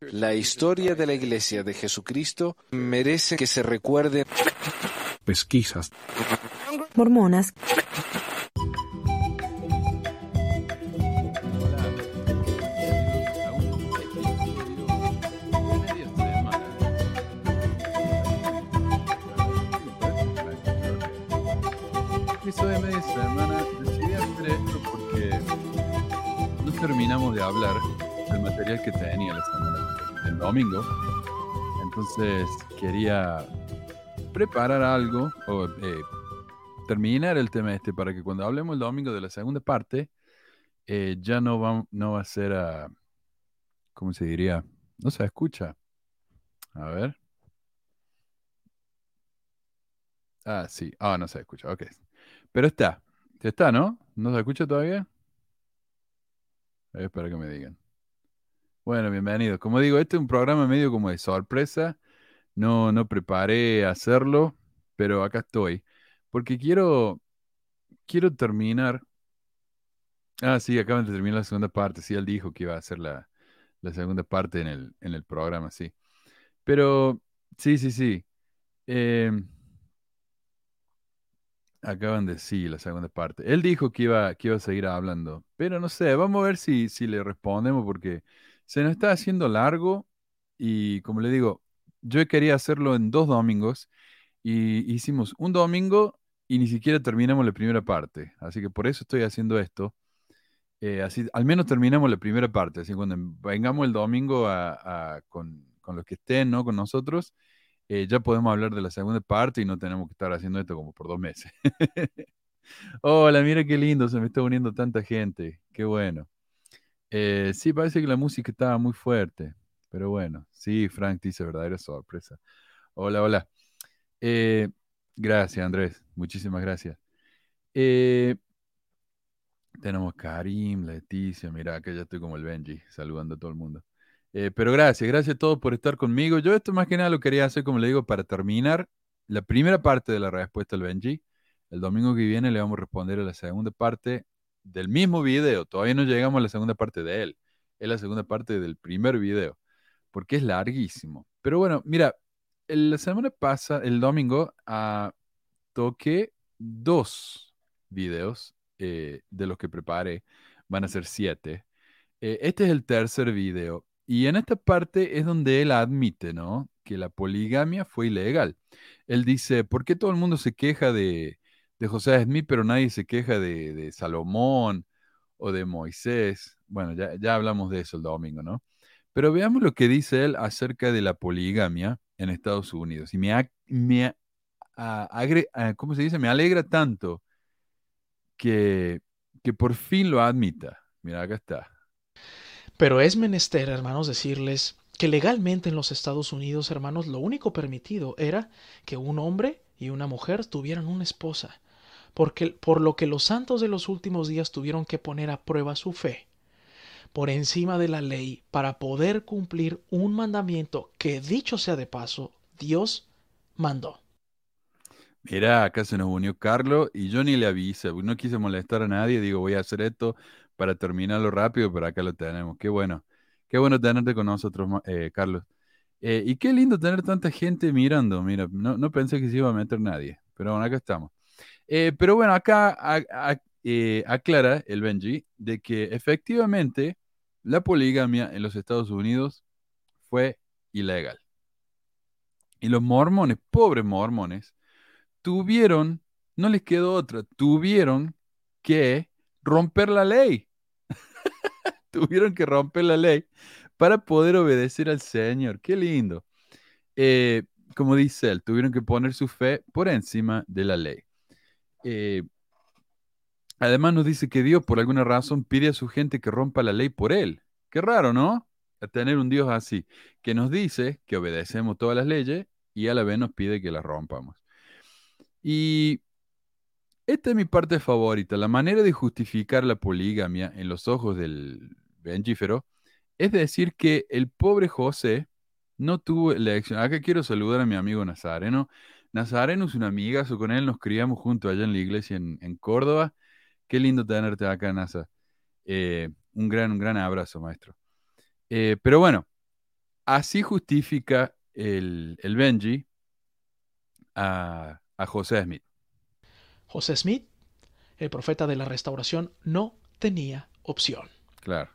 La historia de la Iglesia de Jesucristo merece que se recuerde. Pesquisas. Mormonas. Episodio de media semana. Decidí hacer esto porque no terminamos de hablar del material que tenía la semana, domingo. Entonces quería preparar algo o eh, terminar el tema este para que cuando hablemos el domingo de la segunda parte, eh, ya no va, no va a ser a, ¿cómo se diría? No se escucha. A ver. Ah, sí. Ah, no se escucha. Ok. Pero está. Está, ¿no? ¿No se escucha todavía? Espero que me digan. Bueno, bienvenido. Como digo, este es un programa medio como de sorpresa. No, no preparé hacerlo, pero acá estoy. Porque quiero, quiero terminar. Ah, sí, acaban de terminar la segunda parte. Sí, él dijo que iba a hacer la, la segunda parte en el, en el programa, sí. Pero, sí, sí, sí. Em, acaban de sí, la segunda parte. Él dijo que iba, que iba a seguir hablando, pero no sé, vamos a ver si, si le respondemos porque se nos está haciendo largo y como le digo, yo quería hacerlo en dos domingos y hicimos un domingo y ni siquiera terminamos la primera parte. Así que por eso estoy haciendo esto. Eh, así, al menos terminamos la primera parte. Así cuando vengamos el domingo con, con los que estén, ¿no? Con nosotros, eh, ya podemos hablar de la segunda parte y no tenemos que estar haciendo esto como por dos meses. Hola, mira qué lindo, se me está uniendo tanta gente. Qué bueno. Eh, sí, parece que la música estaba muy fuerte, pero bueno, sí, Frank dice verdadera sorpresa. Hola, hola. Eh, gracias, Andrés, muchísimas gracias. Eh, tenemos Karim, Leticia, mira, que ya estoy como el Benji, saludando a todo el mundo. Pero gracias, gracias a todos por estar conmigo. Yo esto más que nada lo quería hacer, como le digo, para terminar la primera parte de la respuesta al Benji. El domingo que viene le vamos a responder a la segunda parte del mismo video. Todavía no llegamos a la segunda parte de él. Es la segunda parte del primer video, porque es larguísimo. Pero bueno, mira, la semana pasada, el domingo, ah, toqué dos videos eh, de los que preparé. Van a ser siete. Eh, este es el tercer video. Y en esta parte es donde él admite, ¿no? Que la poligamia fue ilegal. Él dice, ¿por qué todo el mundo se queja de, de José Smith, pero nadie se queja de, Salomón o de Moisés? Bueno, ya, ya hablamos de eso el domingo, ¿no? Pero veamos lo que dice él acerca de la poligamia en Estados Unidos. Y me, me a- agre- a- ¿cómo se dice? Me alegra tanto que, que por fin lo admita. Mira, acá está. Pero es menester, hermanos, decirles que legalmente en los Estados Unidos, hermanos, lo único permitido era que un hombre y una mujer tuvieran una esposa, porque por lo que los santos de los últimos días tuvieron que poner a prueba su fe por encima de la ley para poder cumplir un mandamiento que, dicho sea de paso, Dios mandó. Mira, acá se nos unió Carlos y yo ni le avisé, no quise molestar a nadie, digo, voy a hacer esto para terminarlo rápido, pero acá lo tenemos. Qué bueno, qué bueno tenerte con nosotros, eh, Carlos. Eh, y qué lindo tener tanta gente mirando, mira, no, no pensé que se iba a meter nadie, pero bueno, acá estamos. Eh, pero bueno, acá eh, aclara el Benji de que efectivamente la poligamia en los Estados Unidos fue ilegal. Y los mormones, pobres mormones, tuvieron, no les quedó otra, tuvieron que romper la ley. Tuvieron que romper la ley para poder obedecer al Señor. Qué lindo. Eh, como dice él, tuvieron que poner su fe por encima de la ley. Eh, además nos dice que Dios por alguna razón pide a su gente que rompa la ley por él. Qué raro, ¿no? A tener un Dios así, que nos dice que obedecemos todas las leyes y a la vez nos pide que las rompamos. Y esta es mi parte favorita. La manera de justificar la poligamia en los ojos del Benjífero es decir que el pobre José no tuvo elección. Acá quiero saludar a mi amigo Nazareno. Nazareno es un amigazo, con él nos criamos juntos allá en la iglesia en, en Córdoba. Qué lindo tenerte acá, Nasa. Eh, un gran, un gran abrazo, maestro. Eh, pero bueno, así justifica el, el Benji a, a José Smith. José Smith, el profeta de la restauración, no tenía opción. Claro.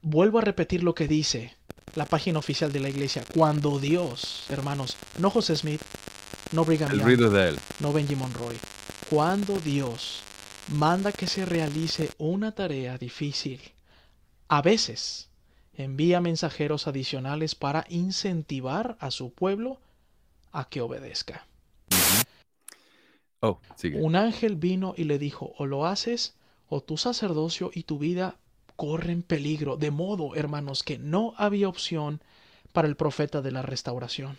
Vuelvo a repetir lo que dice la página oficial de la iglesia. Cuando Dios, hermanos, no José Smith, no Brigham El Young, ruido de él. no Benji Monroy. Cuando Dios manda que se realice una tarea difícil, a veces envía mensajeros adicionales para incentivar a su pueblo a que obedezca. Oh, sigue. Un ángel vino y le dijo, o lo haces, o tu sacerdocio y tu vida corren peligro. De modo, hermanos, que no había opción para el profeta de la restauración.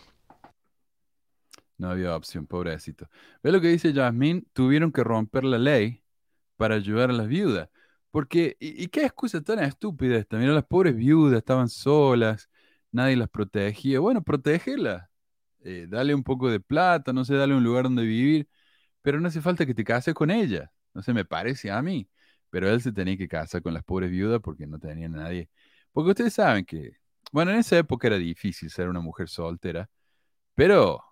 No había opción, pobrecito. ¿Ve lo que dice Jasmine? Tuvieron que romper la ley para ayudar a las viudas. Porque, ¿y, qué excusa tan estúpida esta? Mira, las pobres viudas estaban solas, nadie las protegía. Bueno, protégelas. Eh, dale un poco de plata, no sé, dale un lugar donde vivir, pero no hace falta que te cases con ella. No sé, me parece a mí. Pero él se tenía que casar con las pobres viudas porque no tenía nadie. Porque ustedes saben que, bueno, en esa época era difícil ser una mujer soltera, pero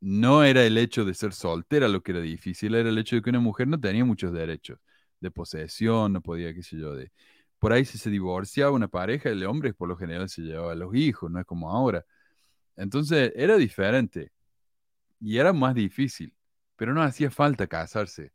no era el hecho de ser soltera lo que era difícil, era el hecho de que una mujer no tenía muchos derechos de posesión, no podía, qué sé yo, de... Por ahí si se divorciaba una pareja, el hombre por lo general se llevaba a los hijos, no es como ahora. Entonces era diferente y era más difícil, pero no hacía falta casarse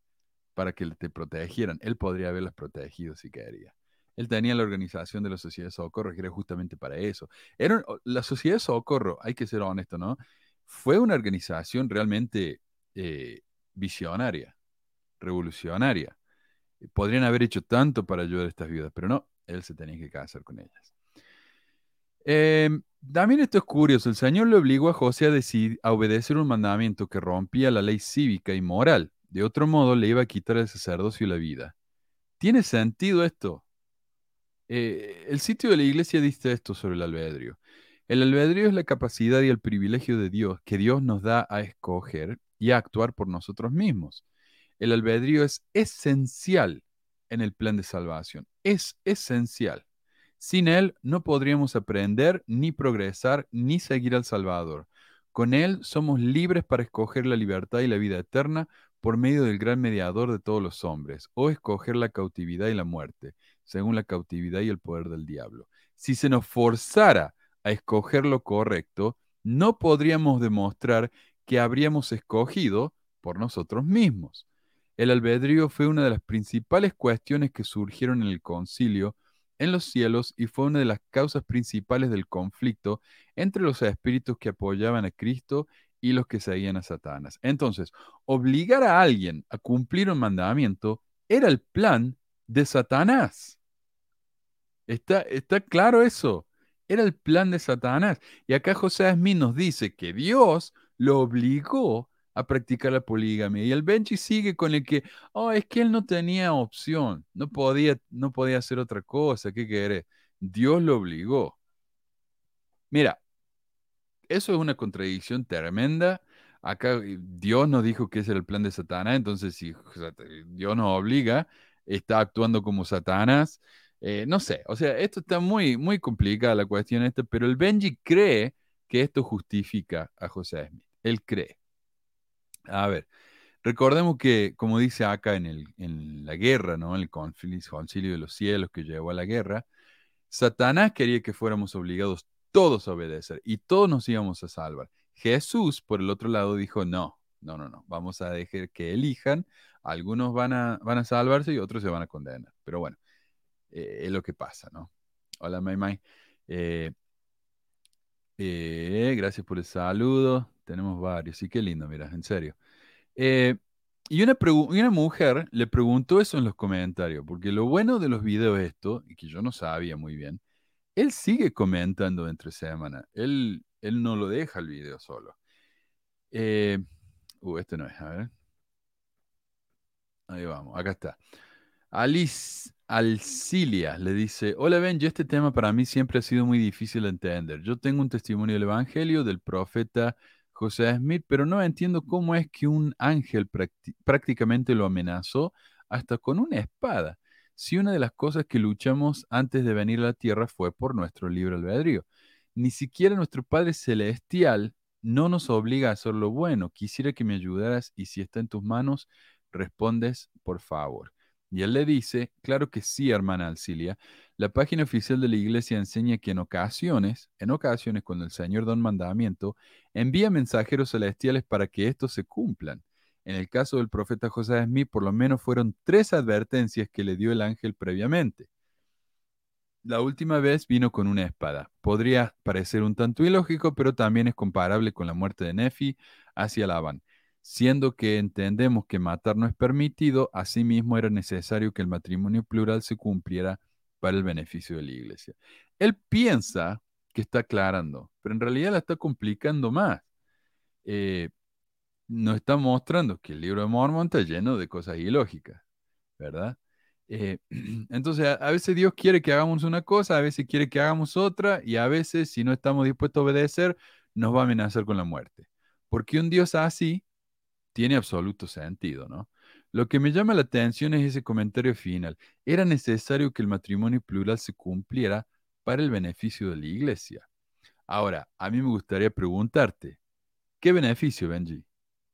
para que te protegieran. Él podría haberlas protegido si quería. Él tenía la organización de la Sociedad de Socorro, que era justamente para eso. Era, la Sociedad de Socorro, hay que ser honesto, ¿no? Fue una organización realmente eh, visionaria, revolucionaria. Podrían haber hecho tanto para ayudar a estas viudas, pero no, él se tenía que casar con ellas. Eh, también esto es curioso. El Señor le obligó a José a, decid- a obedecer un mandamiento que rompía la ley cívica y moral. De otro modo, le iba a quitar el sacerdocio y la vida. ¿Tiene sentido esto? Eh, el sitio de la iglesia dice esto sobre el albedrío. El albedrío es la capacidad y el privilegio de Dios que Dios nos da a escoger y a actuar por nosotros mismos. El albedrío es esencial en el plan de salvación. Es esencial. Sin él no podríamos aprender, ni progresar, ni seguir al Salvador. Con él somos libres para escoger la libertad y la vida eterna por medio del gran mediador de todos los hombres, o escoger la cautividad y la muerte, según la cautividad y el poder del diablo. Si se nos forzara a escoger lo correcto, no podríamos demostrar que habríamos escogido por nosotros mismos. El albedrío fue una de las principales cuestiones que surgieron en el concilio en los cielos y fue una de las causas principales del conflicto entre los espíritus que apoyaban a Cristo y los que seguían a Satanás. Entonces, obligar a alguien a cumplir un mandamiento era el plan de Satanás. ¿Está, está claro eso? Era el plan de Satanás. Y acá José Smith nos dice que Dios lo obligó a practicar la poligamia. Y el Benji sigue con el que, oh, es que él no tenía opción, no podía, no podía hacer otra cosa, ¿qué querés? Dios lo obligó. Mira, eso es una contradicción tremenda. Acá eh, Dios nos dijo que ese era el plan de Satanás, entonces si Dios nos obliga, está actuando como Satanás. Eh, no sé, o sea, esto está muy, muy complicada la cuestión esta, pero el Benji cree que esto justifica a José Smith. Él cree. A ver, recordemos que, como dice acá en, el, en la guerra, ¿no? El concilio de los cielos que llevó a la guerra, Satanás quería que fuéramos obligados todos a obedecer y todos nos íbamos a salvar. Jesús, por el otro lado, dijo, no, no, no, no, vamos a dejar que elijan, algunos van a, van a salvarse y otros se van a condenar. Pero bueno, eh, es lo que pasa, ¿no? Hola, May May. Eh, eh, gracias por el saludo. Tenemos varios, sí, qué lindo, mira, en serio. Y una, mujer le preguntó eso en los comentarios, porque lo bueno de los videos es esto, y que yo no sabía muy bien, él sigue comentando entre semana, él, él no lo deja el video solo. Uh, este no es, a ver. Ahí vamos, acá está. Alice Alcilia le dice, hola Benji, este tema para mí siempre ha sido muy difícil de entender. Yo tengo un testimonio del Evangelio del profeta José Smith, pero no entiendo cómo es que un ángel prácti- prácticamente lo amenazó hasta con una espada. Si una de las cosas que luchamos antes de venir a la tierra fue por nuestro libre albedrío. ni siquiera nuestro Padre Celestial no nos obliga a hacer lo bueno. Quisiera que me ayudaras y si está en tus manos, respondes por favor. Y él le dice, claro que sí, hermana Alcilia. La página oficial de la iglesia enseña que en ocasiones, en ocasiones cuando el Señor da un mandamiento, envía mensajeros celestiales para que estos se cumplan. En el caso del profeta José Smith, por lo menos fueron tres advertencias que le dio el ángel previamente. La última vez vino con una espada. Podría parecer un tanto ilógico, pero también es comparable con la muerte de Nefi hacia Labán. Siendo que entendemos que matar no es permitido, asimismo era necesario que el matrimonio plural se cumpliera para el beneficio de la iglesia. Él piensa que está aclarando, pero en realidad la está complicando más. Eh, nos está mostrando que el libro de Mormon está lleno de cosas ilógicas, ¿verdad? Eh, entonces, a, a, veces Dios quiere que hagamos una cosa, a veces quiere que hagamos otra, y a veces, si no estamos dispuestos a obedecer, nos va a amenazar con la muerte. Porque un Dios así tiene absoluto sentido, ¿no? Lo que me llama la atención es ese comentario final. Era necesario que el matrimonio plural se cumpliera para el beneficio de la iglesia. Ahora, a mí me gustaría preguntarte, ¿qué beneficio, Benji?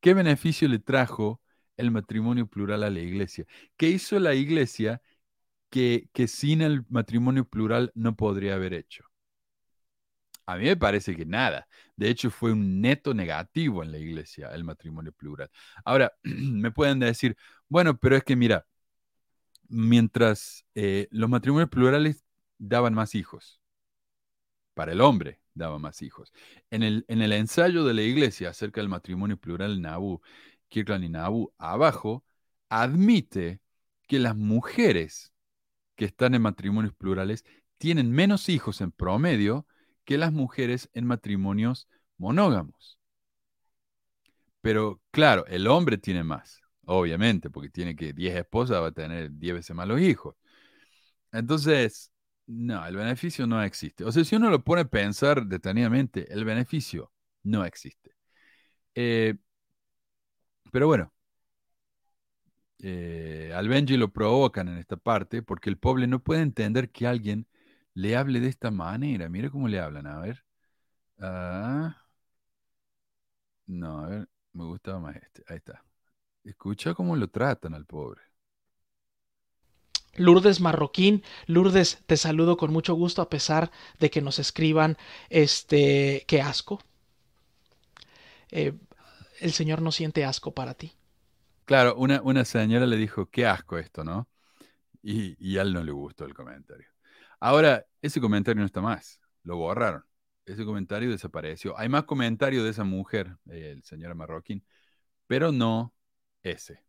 ¿Qué beneficio le trajo el matrimonio plural a la iglesia? ¿Qué hizo la iglesia que, que sin el matrimonio plural no podría haber hecho? A mí me parece que nada. De hecho, fue un neto negativo en la iglesia el matrimonio plural. Ahora, me pueden decir, bueno, pero es que mira, mientras eh, los matrimonios plurales daban más hijos, para el hombre daban más hijos. En el, en el ensayo de la iglesia acerca del matrimonio plural Nabu, Kirkland y Nabu, abajo, admite que las mujeres que están en matrimonios plurales tienen menos hijos en promedio que las mujeres en matrimonios monógamos. Pero claro, el hombre tiene más, obviamente, porque tiene que 10 esposas, va a tener 10 veces más los hijos. Entonces, no, el beneficio no existe. O sea, si uno lo pone a pensar detenidamente, el beneficio no existe. Eh, pero bueno, eh, al Benji lo provocan en esta parte porque el pobre no puede entender que alguien le hable de esta manera. Mira cómo le hablan, a ver. Ah. no, a ver, me gustaba más este. Ahí está. Escucha cómo lo tratan al pobre. Lourdes Marroquín, Lourdes, te saludo con mucho gusto a pesar de que nos escriban este, qué asco. Eh, el Señor no siente asco para ti. Claro, una, una señora le dijo, qué asco esto, ¿no? Y, y a él no le gustó el comentario. Ahora, ese comentario no está más, lo borraron. Ese comentario desapareció. Hay más comentarios de esa mujer, el señor Marroquín, pero no ese.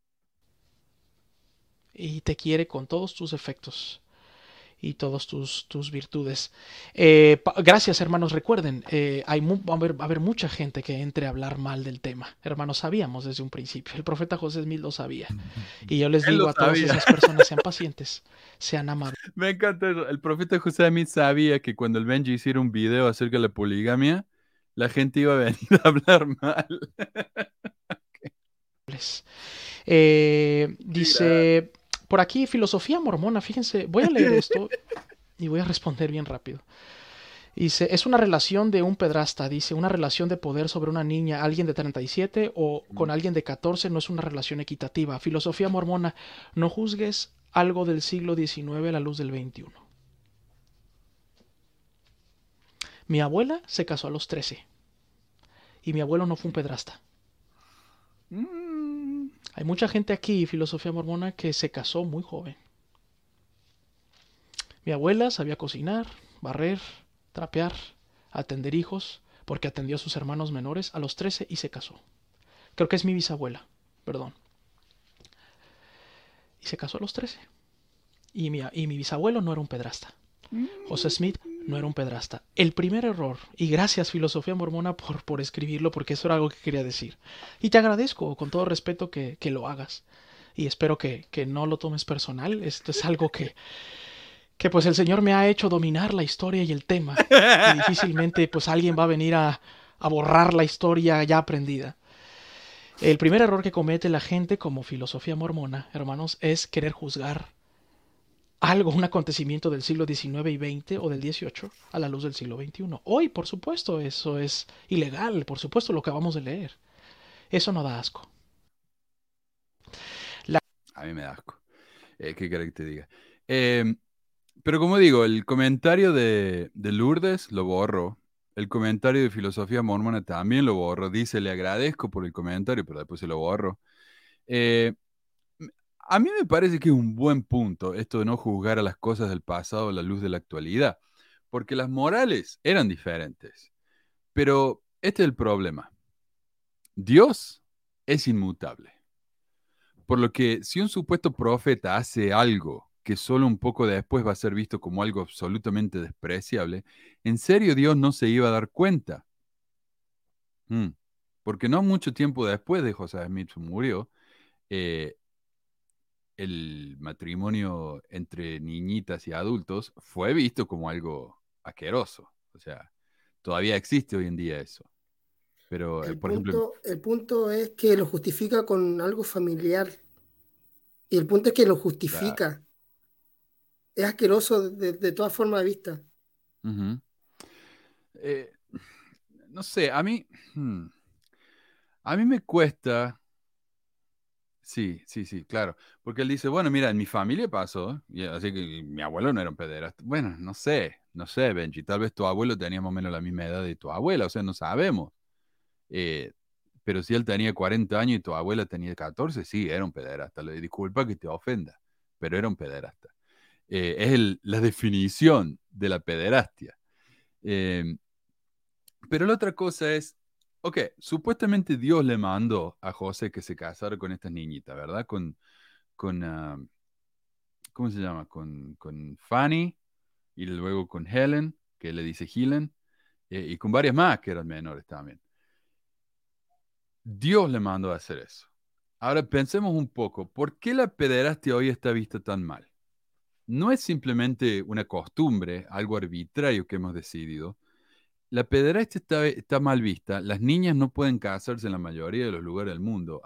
Y te quiere con todos tus efectos y todas tus, tus virtudes. Eh, gracias, hermanos. Recuerden, eh, hay va, a haber, va, a haber, mucha gente que entre a hablar mal del tema. Hermanos, sabíamos desde un principio. El profeta José Smith lo sabía. Y yo les digo a todas esas personas, sean pacientes, sean amables. Me encanta eso. El profeta José Smith sabía que cuando el Benji hiciera un video acerca de la poligamia, la gente iba a venir a hablar mal. okay. eh, dice... Mira por aquí, filosofía mormona, fíjense, voy a leer esto y voy a responder bien rápido. Dice, es una relación de un pedrasta, dice, una relación de poder sobre una niña, alguien de 37 o con alguien de 14 no es una relación equitativa. Filosofía mormona, no juzgues algo del siglo XIX a la luz del XXI. Mi abuela se casó a los 13 y mi abuelo no fue un pedrasta. Mm. Hay mucha gente aquí, filosofía mormona, que se casó muy joven. Mi abuela sabía cocinar, barrer, trapear, atender hijos, porque atendió a sus hermanos menores a los 13 y se casó. Creo que es mi bisabuela, perdón. Y se casó a los 13. Y mi, y mi bisabuelo no era un pedrasta. José Smith no era un pedrasta. El primer error, y gracias Filosofía Mormona por, por escribirlo, porque eso era algo que quería decir. Y te agradezco con todo respeto que, que lo hagas. Y espero que, que, no lo tomes personal. Esto es algo que, que pues el Señor me ha hecho dominar la historia y el tema. Y difícilmente pues alguien va a venir a, a borrar la historia ya aprendida. El primer error que comete la gente como filosofía mormona, hermanos, es querer juzgar algo, un acontecimiento del siglo XIX y XX o del XVIII a la luz del siglo XXI. Hoy, por supuesto, eso es ilegal, por supuesto, lo acabamos de leer. Eso no da asco. A mí me da asco. Eh, ¿Qué que te diga? Em, pero como digo, el comentario de, de Lourdes lo borro. El comentario de filosofía mormona también lo borro. Dice, le agradezco por el comentario, pero después se lo borro. Eh, a mí me parece que es un buen punto esto de no juzgar a las cosas del pasado a la luz de la actualidad, porque las morales eran diferentes. Pero este es el problema. Dios es inmutable. Por lo que si un supuesto profeta hace algo que solo un poco después va a ser visto como algo absolutamente despreciable, ¿en serio Dios no se iba a dar cuenta? Hmm. Porque no mucho tiempo después de José Smith murió, eh, el matrimonio entre niñitas y adultos fue visto como algo asqueroso. O sea, todavía existe hoy en día eso. Pero, eh, el, por punto, ejemplo... el punto es que lo justifica con algo familiar. Y el punto es que lo justifica. Es asqueroso de, de todas formas de vista. Uh -huh. eh, no sé, a mí... Hmm, a mí me cuesta Sí, sí, sí, claro. Porque él dice, bueno, mira, en mi familia pasó, así que mi abuelo no era un pederasta. Bueno, no sé, no sé, Benji, tal vez tu abuelo tenía más o menos la misma edad de tu abuela, o sea, no sabemos. Eh, pero si él tenía 40 años y tu abuela tenía 14, sí, era un pederasta. Le disculpa que te ofenda, pero era un pederasta. Eh, es el, la definición de la pederastia. Eh, pero la otra cosa es, Ok, supuestamente Dios le mandó a José que se casara con estas niñitas, ¿verdad? Con, con uh, ¿cómo se llama? Con, con, Fanny y luego con Helen, que le dice Helen, eh, y con varias más que eran menores también. Dios le mandó a hacer eso. Ahora pensemos un poco, ¿por qué la pederastia hoy está vista tan mal? No es simplemente una costumbre, algo arbitrario que hemos decidido, la pederastia está, está, mal vista. Las niñas no pueden casarse en la mayoría de los lugares del mundo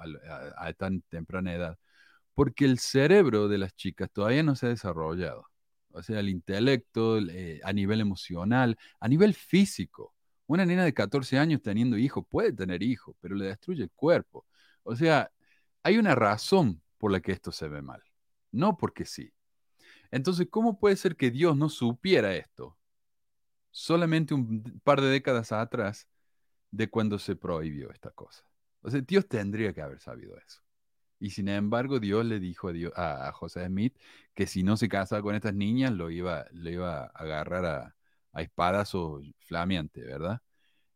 a, tan temprana edad, porque el cerebro de las chicas todavía no se ha desarrollado. O sea, el intelecto, eh, a nivel emocional, a nivel físico. Una nena de 14 años teniendo hijos puede tener hijos, pero le destruye el cuerpo. O sea, hay una razón por la que esto se ve mal, no porque sí. Entonces, ¿cómo puede ser que Dios no supiera esto? Solamente un par de décadas atrás de cuando se prohibió esta cosa. O sea, Dios tendría que haber sabido eso. Y sin embargo, Dios le dijo a, José Smith que si no se casaba con estas niñas, lo iba, le iba a agarrar a, a espadazo flameante, ¿verdad?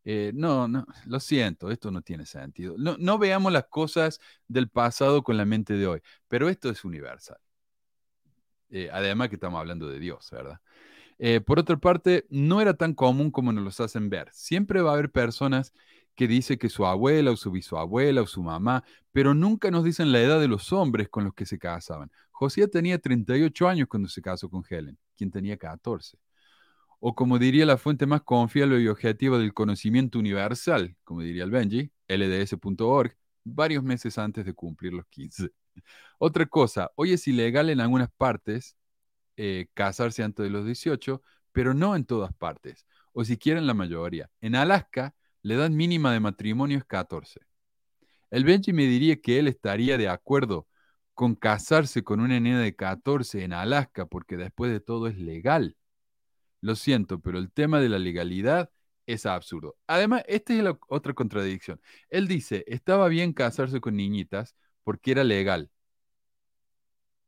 Eh, no, no, lo siento, esto no tiene sentido. No, no veamos las cosas del pasado con la mente de hoy, pero esto es universal. Eh, además que estamos hablando de Dios, ¿verdad? Eh, por otra parte, no era tan común como nos los hacen ver. Siempre va a haber personas que dicen que su abuela o su bisabuela o su mamá, pero nunca nos dicen la edad de los hombres con los que se casaban. José tenía 38 años cuando se casó con Helen, quien tenía 14. O como diría la fuente más confiable y objetiva del conocimiento universal, como diría el Benji, lds.org, varios meses antes de cumplir los 15. Otra cosa, hoy es ilegal en algunas partes eh, casarse antes de los 18, pero no en todas partes, o si quieren la mayoría. En Alaska, la edad mínima de matrimonio es 14. El Benji me diría que él estaría de acuerdo con casarse con una nena de 14 en Alaska, porque después de todo es legal. Lo siento, pero el tema de la legalidad es absurdo. Además, esta es la otra contradicción. Él dice, estaba bien casarse con niñitas porque era legal.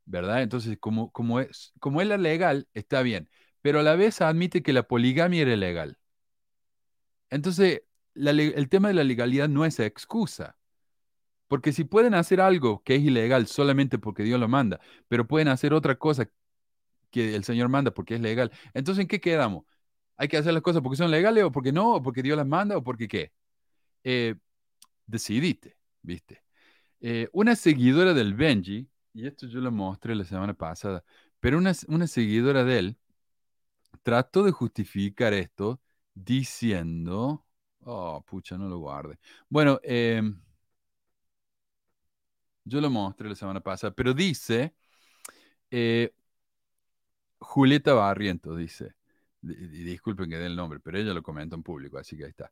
¿Verdad? Entonces, como, como, es, como legal, está bien, pero a la vez admite que la poligamia era legal. Entonces, el tema de la legalidad no es excusa, porque si pueden hacer algo que es ilegal solamente porque Dios lo manda, pero pueden hacer otra cosa que el Señor manda porque es legal, entonces ¿en qué quedamos? ¿Hay que hacer las cosas porque son legales o porque no, o porque Dios las manda o porque qué? Eh, decidite, ¿viste? Eh, una seguidora del Benji, y esto yo lo mostré la semana pasada, pero una, seguidora de él trató de justificar esto diciendo, oh, pucha, no lo guarde. Bueno, eh, yo lo mostré la semana pasada, pero dice, eh, Julieta Barriento dice, di- di- disculpen que dé el nombre, pero ella lo comenta en público, así que ahí está.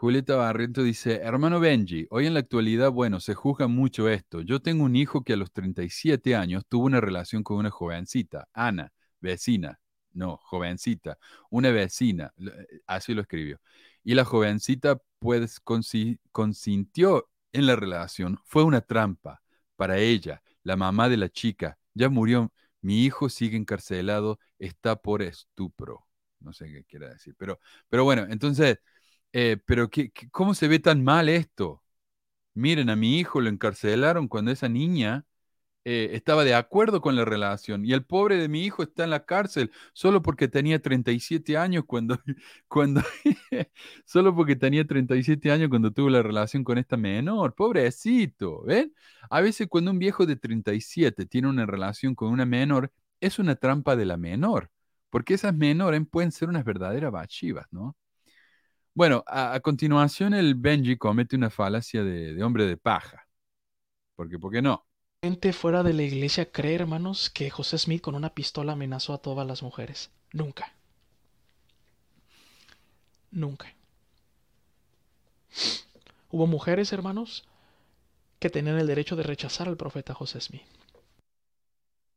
Julieta Barriento dice, hermano Benji, hoy en la actualidad, bueno, se juzga mucho esto. Yo tengo un hijo que a los 37 años tuvo una relación con una jovencita, Ana, vecina, no, jovencita, una vecina, eh, así lo escribió. Y la jovencita pues consi- consintió en la relación, fue una trampa para ella, la mamá de la chica, ya murió, mi hijo sigue encarcelado, está por estupro. No sé qué quiere decir, pero, pero bueno, entonces, eh, pero ¿qué, qué- cómo se ve tan mal esto? Miren, a mi hijo lo encarcelaron cuando esa niña eh, estaba de acuerdo con la relación y el pobre de mi hijo está en la cárcel solo porque tenía 37 años cuando, cuando solo porque tenía 37 años cuando tuvo la relación con esta menor, pobrecito, ¿ven? A veces cuando un viejo de 37 tiene una relación con una menor, es una trampa de la menor, porque esas menores pueden ser unas verdaderas bachivas, ¿no? Bueno, a, a continuación el Benji comete una falacia de, de hombre de paja. Porque, ¿por qué no? Gente fuera de la iglesia cree, hermanos, que José Smith con una pistola amenazó a todas las mujeres. Nunca. Nunca. Hubo mujeres, hermanos, que tenían el derecho de rechazar al profeta José Smith.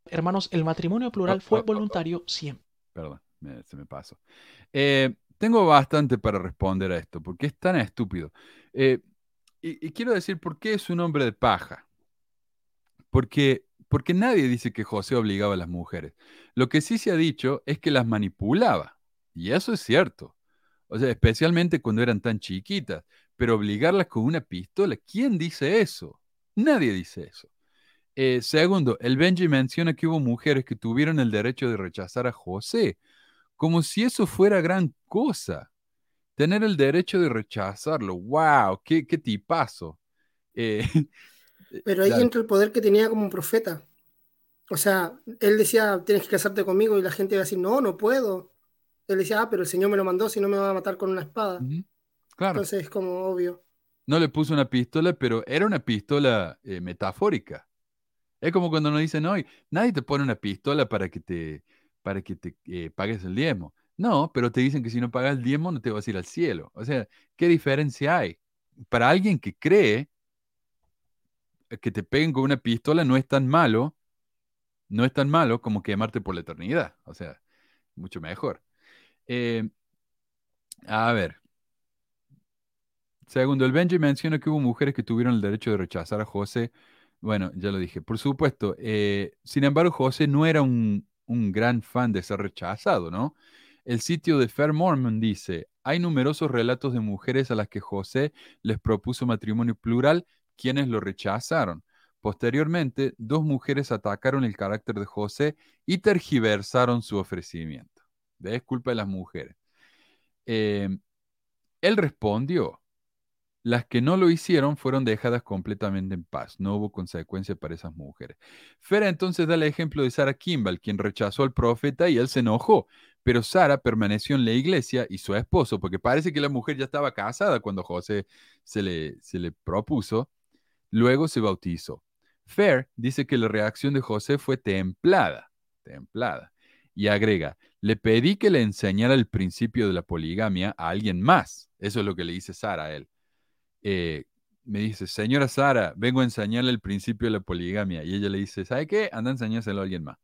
Hermanos, el matrimonio plural Oh, fue oh, oh, oh. voluntario siempre. Perdón, me- se me pasó. Eh, tengo bastante para responder a esto, porque es tan estúpido. Eh, y, quiero decir por qué es un hombre de paja. Porque, porque nadie dice que José obligaba a las mujeres. Lo que sí se ha dicho es que las manipulaba. Y eso es cierto. O sea, especialmente cuando eran tan chiquitas. Pero obligarlas con una pistola, ¿quién dice eso? Nadie dice eso. Eh, segundo, el Benji menciona que hubo mujeres que tuvieron el derecho de rechazar a José, como si eso fuera gran cosa. Tener el derecho de rechazarlo, wow, qué, qué tipazo. Eh, Pero ahí dale. entra el poder que tenía como profeta. O sea, él decía, tienes que casarte conmigo y la gente iba a decir, no, no puedo. Él decía, ah, pero el Señor me lo mandó, si no me va a matar con una espada. Claro, Entonces es como obvio. no le puso una pistola, pero era una pistola eh, metafórica. Es como cuando nos dicen hoy, nadie te pone una pistola para que te, para que te eh, pagues el diezmo. No, pero te dicen que si no pagas el diezmo no te vas a ir al cielo. O sea, ¿qué diferencia hay? Para alguien que cree eh, que te peguen con una pistola no es tan malo, no es tan malo como quemarte por la eternidad. O sea, mucho mejor. Eh, a ver. Segundo, el Benji menciona que hubo mujeres que tuvieron el derecho de rechazar a José. Bueno, ya lo dije, por supuesto. sin embargo, José no era un, un gran fan de ser rechazado, ¿no? El sitio de Fair Mormon dice, hay numerosos relatos de mujeres a las que José les propuso matrimonio plural, quienes lo rechazaron. Posteriormente, dos mujeres atacaron el carácter de José y tergiversaron su ofrecimiento. Es culpa de las mujeres. Eh, él respondió, las que no lo hicieron fueron dejadas completamente en paz. No hubo consecuencia para esas mujeres. Fera entonces da el ejemplo de Sara Kimball, quien rechazó al profeta y él se enojó. Pero Sara permaneció en la iglesia y su esposo, porque parece que la mujer ya estaba casada cuando José se le, propuso, luego se bautizó. Fair dice que la reacción de José fue templada, templada. Y agrega, le pedí que le enseñara el principio de la poligamia a alguien más. Eso es lo que le dice Sara a él eh, me dice, señora Sara, vengo a enseñarle el principio de la poligamia. Y ella le dice, ¿sabe qué? Anda a enseñárselo a alguien más.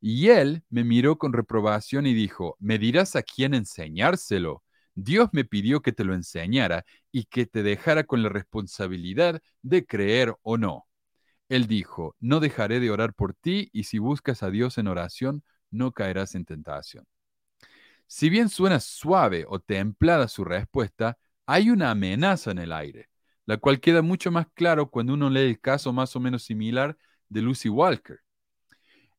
Y él me miró con reprobación y dijo, ¿me dirás a quién enseñárselo? Dios me pidió que te lo enseñara y que te dejara con la responsabilidad de creer o no. Él dijo, no dejaré de orar por ti y si buscas a Dios en oración, no caerás en tentación. Si bien suena suave o templada su respuesta, hay una amenaza en el aire, la cual queda mucho más claro cuando uno lee el caso más o menos similar de Lucy Walker.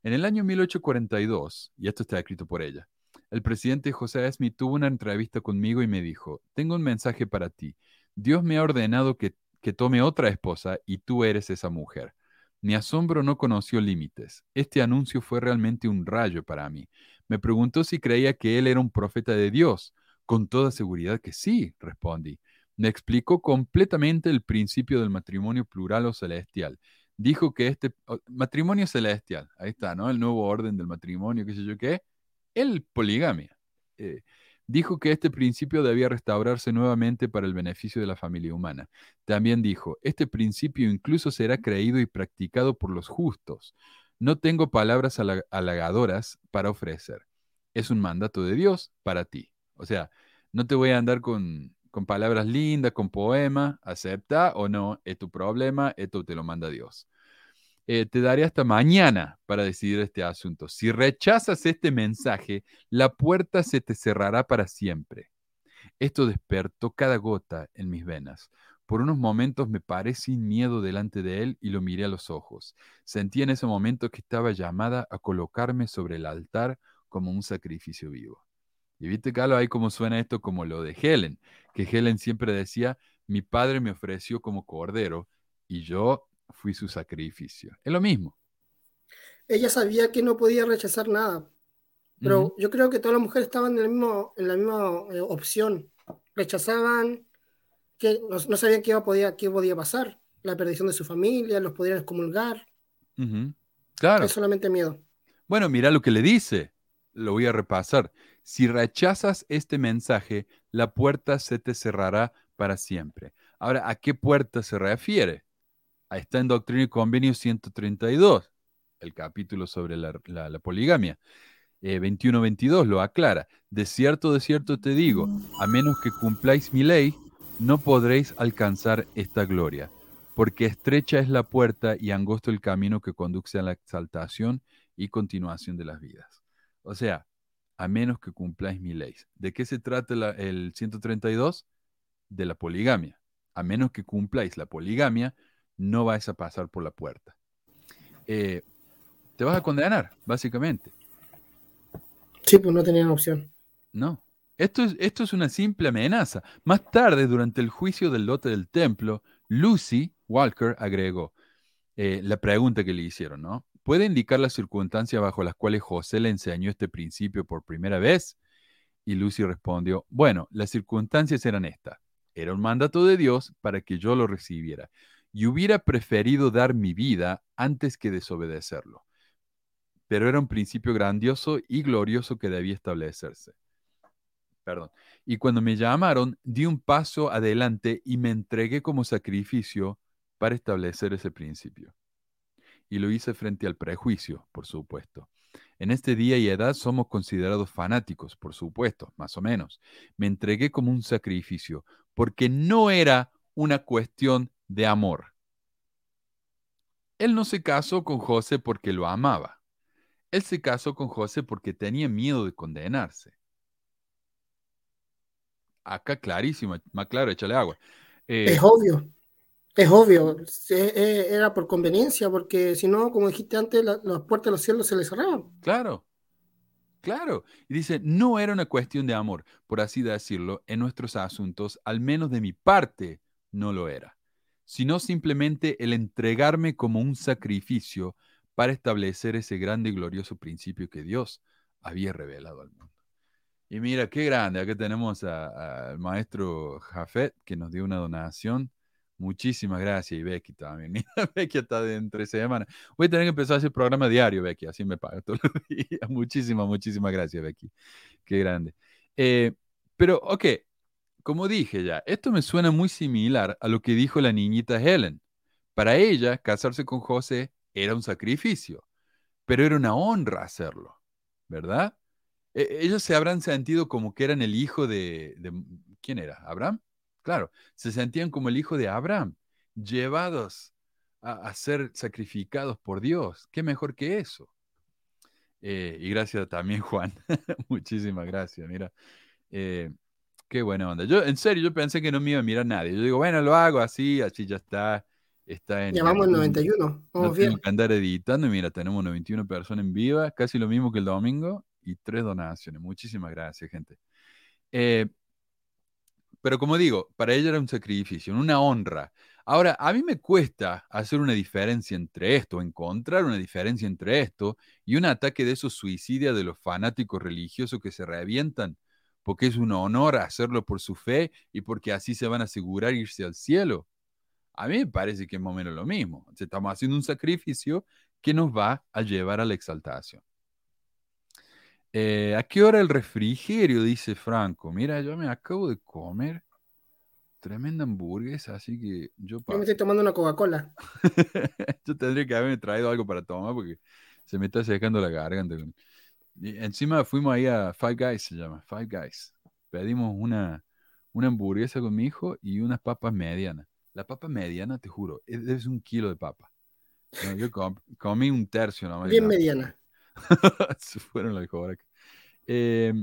En el año 1842, y esto está escrito por ella, el presidente José Smith tuvo una entrevista conmigo y me dijo, tengo un mensaje para ti. Dios me ha ordenado que, que tome otra esposa y tú eres esa mujer. Mi asombro no conoció límites. Este anuncio fue realmente un rayo para mí. Me preguntó si creía que él era un profeta de Dios. Con toda seguridad que sí, respondí. Me explicó completamente el principio del matrimonio plural o celestial. dijo que este matrimonio celestial, ahí está, ¿no? El nuevo orden del matrimonio, qué sé yo qué, el poligamia. eh, dijo que este principio debía restaurarse nuevamente para el beneficio de la familia humana. También dijo, este principio incluso será creído y practicado por los justos. No tengo palabras hala- halagadoras para ofrecer. Es un mandato de Dios para ti. O sea, no te voy a andar con, con palabras lindas, con poema, acepta o no, es tu problema, esto te lo manda Dios. Eh, te daré hasta mañana para decidir este asunto. Si rechazas este mensaje, la puerta se te cerrará para siempre. Esto despertó cada gota en mis venas. Por unos momentos me paré sin miedo delante de él y lo miré a los ojos. Sentí en ese momento que estaba llamada a colocarme sobre el altar como un sacrificio vivo. Y viste, Carlos, ahí como suena esto como lo de Helen, que Helen siempre decía, mi padre me ofreció como cordero y yo fui su sacrificio. Es lo mismo. Ella sabía que no podía rechazar nada, pero yo creo que todas las mujeres estaban en, el mismo, en la misma eh, opción. Rechazaban, que no, no sabían qué, podía, qué podía pasar, la perdición de su familia, los podrían excomulgar. Claro. es solamente miedo. Bueno, mira lo que le dice. Lo voy a repasar. Si rechazas este mensaje, la puerta se te cerrará para siempre. Ahora, ¿a qué puerta se refiere? Ahí está en Doctrina y Convenio 132, el capítulo sobre la, poligamia. Eh, 21-22 lo aclara. De cierto, de cierto te digo, a menos que cumpláis mi ley, no podréis alcanzar esta gloria. Porque estrecha es la puerta y angosto el camino que conduce a la exaltación y continuación de las vidas. O sea, a menos que cumpláis mi ley. ¿De qué se trata la- el 132? De la poligamia. A menos que cumpláis la poligamia, no vais a pasar por la puerta. Eh, te vas a condenar, básicamente. Sí, pues no tenían opción. No. Esto es, esto es una simple amenaza. Más tarde, durante el juicio del lote del templo, Lucy Walker agregó eh, la pregunta que le hicieron, ¿no? ¿Puede indicar las circunstancias bajo las cuales José le enseñó este principio por primera vez? Y Lucy respondió, bueno, las circunstancias eran estas. Era un mandato de Dios para que yo lo recibiera. Y hubiera preferido dar mi vida antes que desobedecerlo. Pero era un principio grandioso y glorioso que debía establecerse. Perdón. Y cuando me llamaron, di un paso adelante y me entregué como sacrificio para establecer ese principio. Y lo hice frente al prejuicio, por supuesto. En este día y edad somos considerados fanáticos, por supuesto, más o menos. Me entregué como un sacrificio, porque no era una cuestión de amor. Él no se casó con José porque lo amaba. Él se casó con José porque tenía miedo de condenarse. Acá clarísimo, más claro, échale agua. Eh, Es obvio, es obvio. Era por conveniencia, porque si no, como dijiste antes, la- las puertas de los cielos se les cerraban. Claro, claro. Y dice, no era una cuestión de amor, por así decirlo, en nuestros asuntos, al menos de mi parte, no lo era, sino simplemente el entregarme como un sacrificio para establecer ese grande y glorioso principio que Dios había revelado al mundo. Y mira, qué grande, acá tenemos al maestro Jafet que nos dio una donación. Muchísimas gracias, y Becky también. Mira, Becky está de entre semanas. Voy a tener que empezar a hacer programa diario, Becky, así me paga todos los días. Muchísimas, muchísimas gracias, Becky. Qué grande. Eh, pero, ok, como dije ya, esto me suena muy similar a lo que dijo la niñita Helen. Para ella, casarse con José era un sacrificio, pero era una honra hacerlo, ¿verdad? E- ellos se habrán sentido como que eran el hijo de, de- ¿quién era? ¿Abraham? Claro, se sentían como el hijo de Abraham, llevados a, a ser sacrificados por Dios. ¿Qué mejor que eso? Eh, y gracias también, Juan. Muchísimas gracias. Mira, eh, qué buena onda. Yo, en serio, yo pensé que no me iba a mirar nadie. Yo digo, bueno, lo hago así, así ya está. Está en Ya vamos en YouTube. 91, No vamos tengo bien. que andar editando. y Mira, tenemos 91 personas en viva, casi lo mismo que el domingo, y tres donaciones. Muchísimas gracias, gente. Eh, pero como digo, para ella era un sacrificio, una honra. Ahora, a mí me cuesta hacer una diferencia entre esto, encontrar una diferencia entre esto y un ataque de esos suicidios de los fanáticos religiosos que se revientan, porque es un honor hacerlo por su fe y porque así se van a asegurar irse al cielo. A mí me parece que es más o menos lo mismo. Estamos haciendo un sacrificio que nos va a llevar a la exaltación. Eh, ¿A qué hora el refrigerio? Dice Franco. Mira, yo me acabo de comer tremenda hamburguesa, así que yo Yo paso. me estoy tomando una Coca-Cola. Yo tendría que haberme traído algo para tomar porque se me está secando la garganta. Y encima fuimos ahí a Five Guys, se llama, Five Guys. Pedimos una, una hamburguesa con mi hijo y unas papas medianas. La papa mediana, te juro, es, es un kilo de papa. Yo com- comí un tercio nomás. Bien nada. mediana. Se fueron los hijos Eh,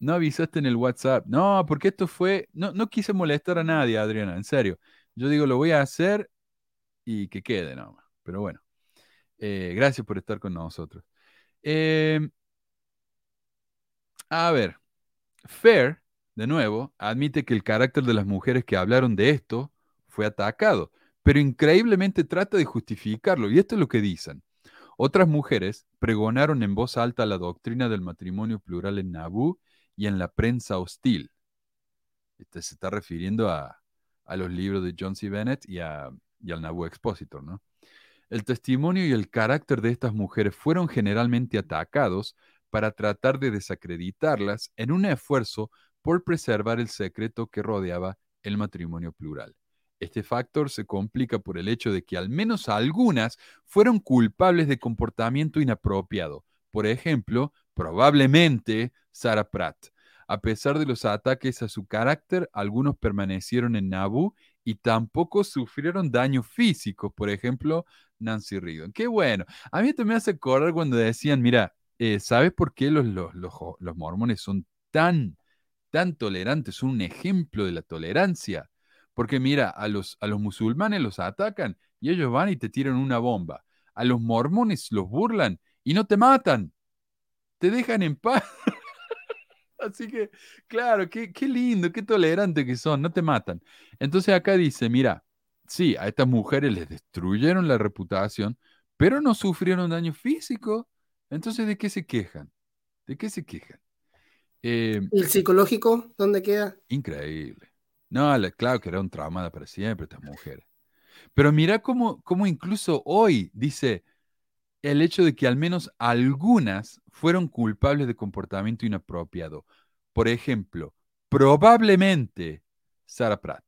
no avisaste en el WhatsApp. No, porque esto fue. No, no quise molestar a nadie, Adriana, en serio. Yo digo, lo voy a hacer y que quede nomás. Pero bueno. Eh, gracias por estar con nosotros. Eh, a ver. Fair, de nuevo, admite que el carácter de las mujeres que hablaron de esto fue atacado, pero increíblemente trata de justificarlo. Y esto es lo que dicen. Otras mujeres pregonaron en voz alta la doctrina del matrimonio plural en Nabú y en la prensa hostil. Este se está refiriendo a, a los libros de John C. Bennett y, a, y al Nabú Expositor, ¿no? El testimonio y el carácter de estas mujeres fueron generalmente atacados para tratar de desacreditarlas en un esfuerzo por preservar el secreto que rodeaba el matrimonio plural. Este factor se complica por el hecho de que al menos algunas fueron culpables de comportamiento inapropiado. Por ejemplo, probablemente Sarah Pratt. A pesar de los ataques a su carácter, algunos permanecieron en Nabu y tampoco sufrieron daño físico. Por ejemplo, Nancy Reagan. Qué bueno. A mí te me hace acordar cuando decían, mira, eh, ¿sabes por qué los, los, los mormones son tan, tan tolerantes? Son un ejemplo de la tolerancia. Porque mira, a los, a los musulmanes los atacan y ellos van y te tiran una bomba. A los mormones los burlan y no te matan. Te dejan en paz. Así que, claro, qué, qué lindo, qué tolerante que son, no te matan. Entonces acá dice, mira, sí, a estas mujeres les destruyeron la reputación, pero no sufrieron daño físico. Entonces, ¿de qué se quejan? ¿De qué se quejan? Eh, ¿Y el psicológico dónde queda? Increíble. No, la- claro que era un trauma para siempre estas mujeres. Pero mira cómo, cómo incluso hoy dice el hecho de que al menos algunas fueron culpables de comportamiento inapropiado. Por ejemplo, probablemente Sarah Pratt.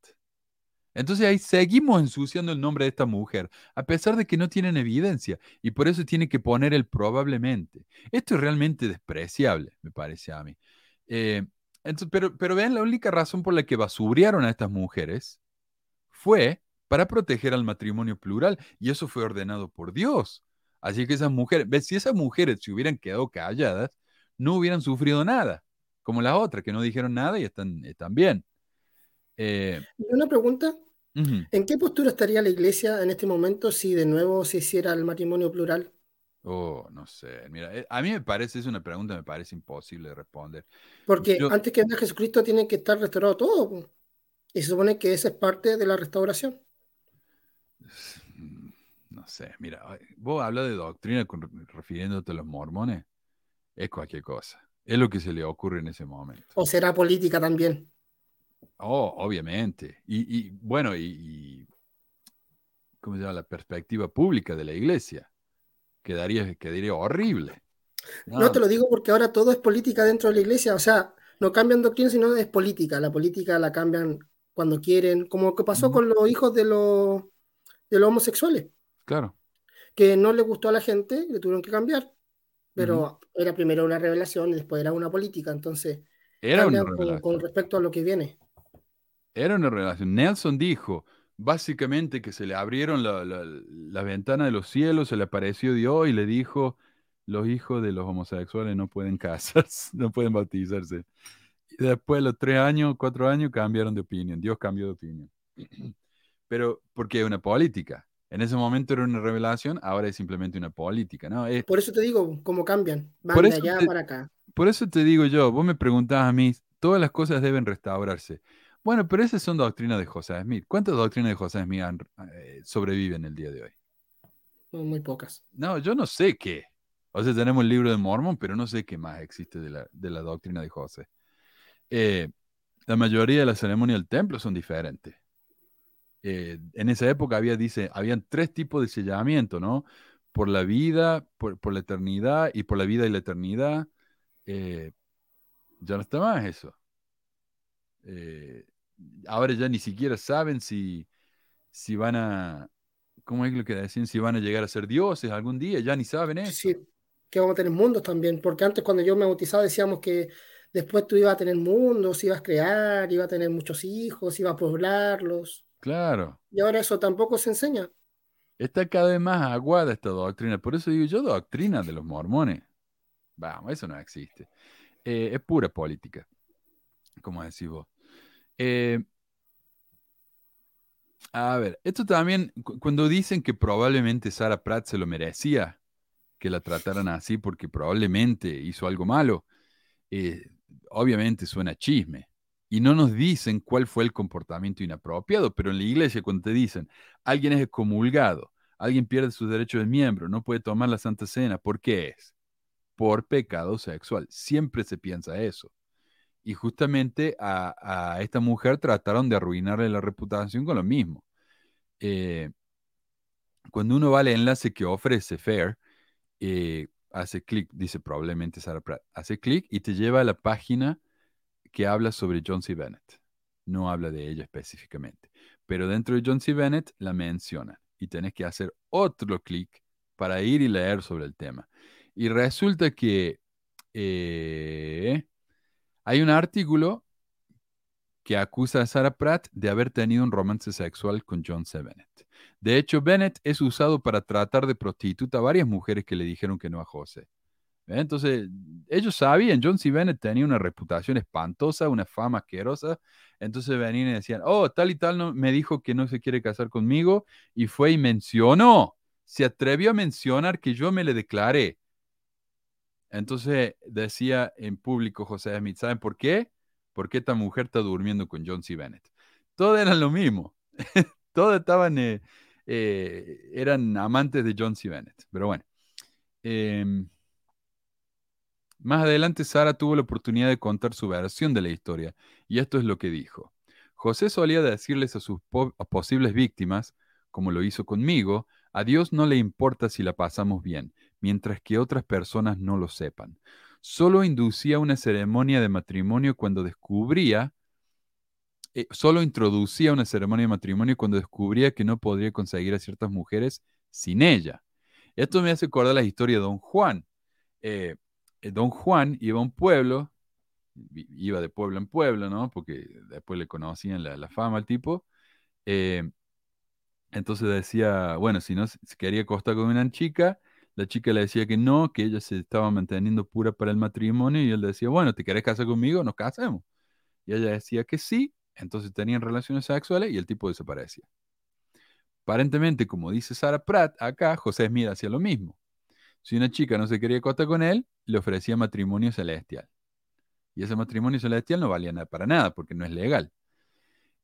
Entonces ahí seguimos ensuciando el nombre de esta mujer, a pesar de que no tienen evidencia, y por eso tiene que poner el probablemente. Esto es realmente despreciable, me parece a mí. Eh, entonces, pero, pero vean, la única razón por la que basuriaron a estas mujeres fue para proteger al matrimonio plural, y eso fue ordenado por Dios. Así que esas mujeres, ves, si esas mujeres se hubieran quedado calladas, no hubieran sufrido nada, como las otras que no dijeron nada y están, están bien. Eh, una pregunta. ¿en qué postura estaría la iglesia en este momento si de nuevo se hiciera el matrimonio plural? Oh, no sé. Mira, eh, a mí me parece, es una pregunta, me parece imposible de responder. Porque Yo- antes que venga Jesucristo tiene que estar restaurado todo. Y se supone que esa es parte de la restauración. Mm, No sé, mira, vos hablas de doctrina con- refiriéndote a los mormones, es cualquier cosa. Es lo que se le ocurre en ese momento. O será política también. Oh, obviamente. Y, y, bueno, y, y- ¿cómo se llama? La perspectiva pública de la iglesia. Quedaría, quedaría horrible. No te lo digo porque ahora todo es política dentro de la iglesia. O sea, no cambian doctrina, sino es política. La política la cambian cuando quieren, como lo que pasó con los hijos de los, de los homosexuales, Claro. que no le gustó a la gente, le tuvieron que cambiar. Pero era primero una revelación y después era una política. Entonces, Era una con, revelación. con respecto a lo que viene. Era una relación. Nelson dijo básicamente que se le abrieron la, la, la ventana de los cielos, se le apareció Dios y le dijo, los hijos de los homosexuales no pueden casarse, no pueden bautizarse. Y después de los tres años, cuatro años, cambiaron de opinión. Dios cambió de opinión. Pero porque es una política. En ese momento era una revelación, ahora es simplemente una política, ¿no? Es- Por eso te digo, cómo cambian. Van de allá te- para acá. por eso te digo yo, vos me preguntás a mí, todas las cosas deben restaurarse. Bueno, pero esas son doctrinas de José Smith. ¿Cuántas doctrinas de José Smith han- eh, sobreviven el día de hoy? Muy pocas. No, yo no sé qué. O sea, tenemos el libro de Mormon, pero no sé qué más existe de la, de la doctrina de José. Eh, la mayoría de las ceremonias del templo son diferentes. eh, en esa época había, dice, habían tres tipos de sellamiento, ¿no? Por la vida, por, por la eternidad y por la vida y la eternidad. Eh, ya no está más eso. Eh, ahora ya ni siquiera saben si, si van a, ¿cómo es lo que decían? Si van a llegar a ser dioses algún día, ya ni saben eso. Sí, que vamos a tener mundos también, porque antes cuando yo me bautizaba decíamos que después tú ibas a tener mundos, ibas a crear, ibas a tener muchos hijos, ibas a poblarlos. Claro. Y ahora eso tampoco se enseña. Está cada vez más aguada esta doctrina. Por eso digo yo, doctrina de los mormones. Vamos, eso no existe. Eh, es pura política, como decís vos. Eh, a ver, esto también, cu- cuando dicen que probablemente Sarah Pratt se lo merecía, que la trataran así porque probablemente hizo algo malo, eh, obviamente suena chisme. Y no nos dicen cuál fue el comportamiento inapropiado, pero en la iglesia cuando te dicen, alguien es excomulgado, alguien pierde sus derechos de miembro, no puede tomar la Santa Cena, ¿por qué es? Por pecado sexual. Siempre se piensa eso. Y justamente a, esta mujer trataron de arruinarle la reputación con lo mismo. Eh, cuando uno va al enlace que ofrece Fair, eh, hace clic, dice probablemente Sarah Pratt, hace clic y te lleva a la página que habla sobre John C. Bennett. No habla de ella específicamente, pero dentro de John C. Bennett la menciona y tenés que hacer otro clic para ir y leer sobre el tema. Y resulta que eh, hay un artículo que acusa a Sarah Pratt de haber tenido un romance sexual con John C. Bennett. De hecho, Bennett es usado para tratar de prostituta a varias mujeres que le dijeron que no a José. ¿Ve? Entonces, ellos sabían, John C. Bennett tenía una reputación espantosa, una fama asquerosa. Entonces venían y decían, oh, tal y tal no, me dijo que no se quiere casar conmigo y fue y mencionó, se atrevió a mencionar que yo me le declaré. Entonces decía en público José Smith, ¿saben por qué? Porque esta mujer está durmiendo con John C. Bennett. Todos eran lo mismo. Todos estaban, eh, eh, eran amantes de John C. Bennett. Pero bueno. Em, más adelante Sara tuvo la oportunidad de contar su versión de la historia, y esto es lo que dijo. José solía decirles a sus posibles víctimas, como lo hizo conmigo, a Dios no le importa si la pasamos bien, mientras que otras personas no lo sepan. Solo inducía una ceremonia de matrimonio cuando descubría, eh, solo introducía una ceremonia de matrimonio cuando descubría que no podría conseguir a ciertas mujeres sin ella. Esto me hace acordar la historia de Don Juan. Eh, eh, Don Juan iba a un pueblo, iba de pueblo en pueblo, ¿no? Porque después le conocían la, fama al tipo. Entonces decía, bueno, si no se quería acostar con una chica, la chica le decía que no, que ella se estaba manteniendo pura para el matrimonio, y él decía, bueno, ¿te querés casar conmigo? Nos casemos. Y ella decía que sí, entonces tenían relaciones sexuales y el tipo desaparecía. Aparentemente, como dice Sarah Pratt, acá José Smith hacía lo mismo. Si una chica no se quería acostar con él, le ofrecía matrimonio celestial. Y ese matrimonio celestial no valía nada para nada porque no es legal.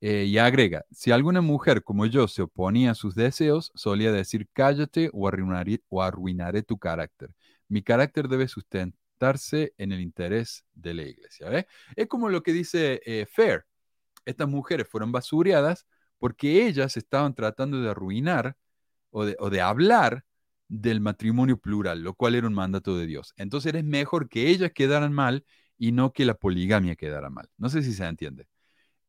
Eh, y agrega, si alguna mujer como yo se oponía a sus deseos, solía decir, cállate o arruinaré, o arruinaré tu carácter. Mi carácter debe sustentarse en el interés de la iglesia. Es como lo que dice eh, Fair. Estas mujeres fueron basureadas porque ellas estaban tratando de arruinar o de, o de hablar del matrimonio plural, lo cual era un mandato de Dios. Entonces es mejor que ellas quedaran mal y no que la poligamia quedara mal. No sé si se entiende.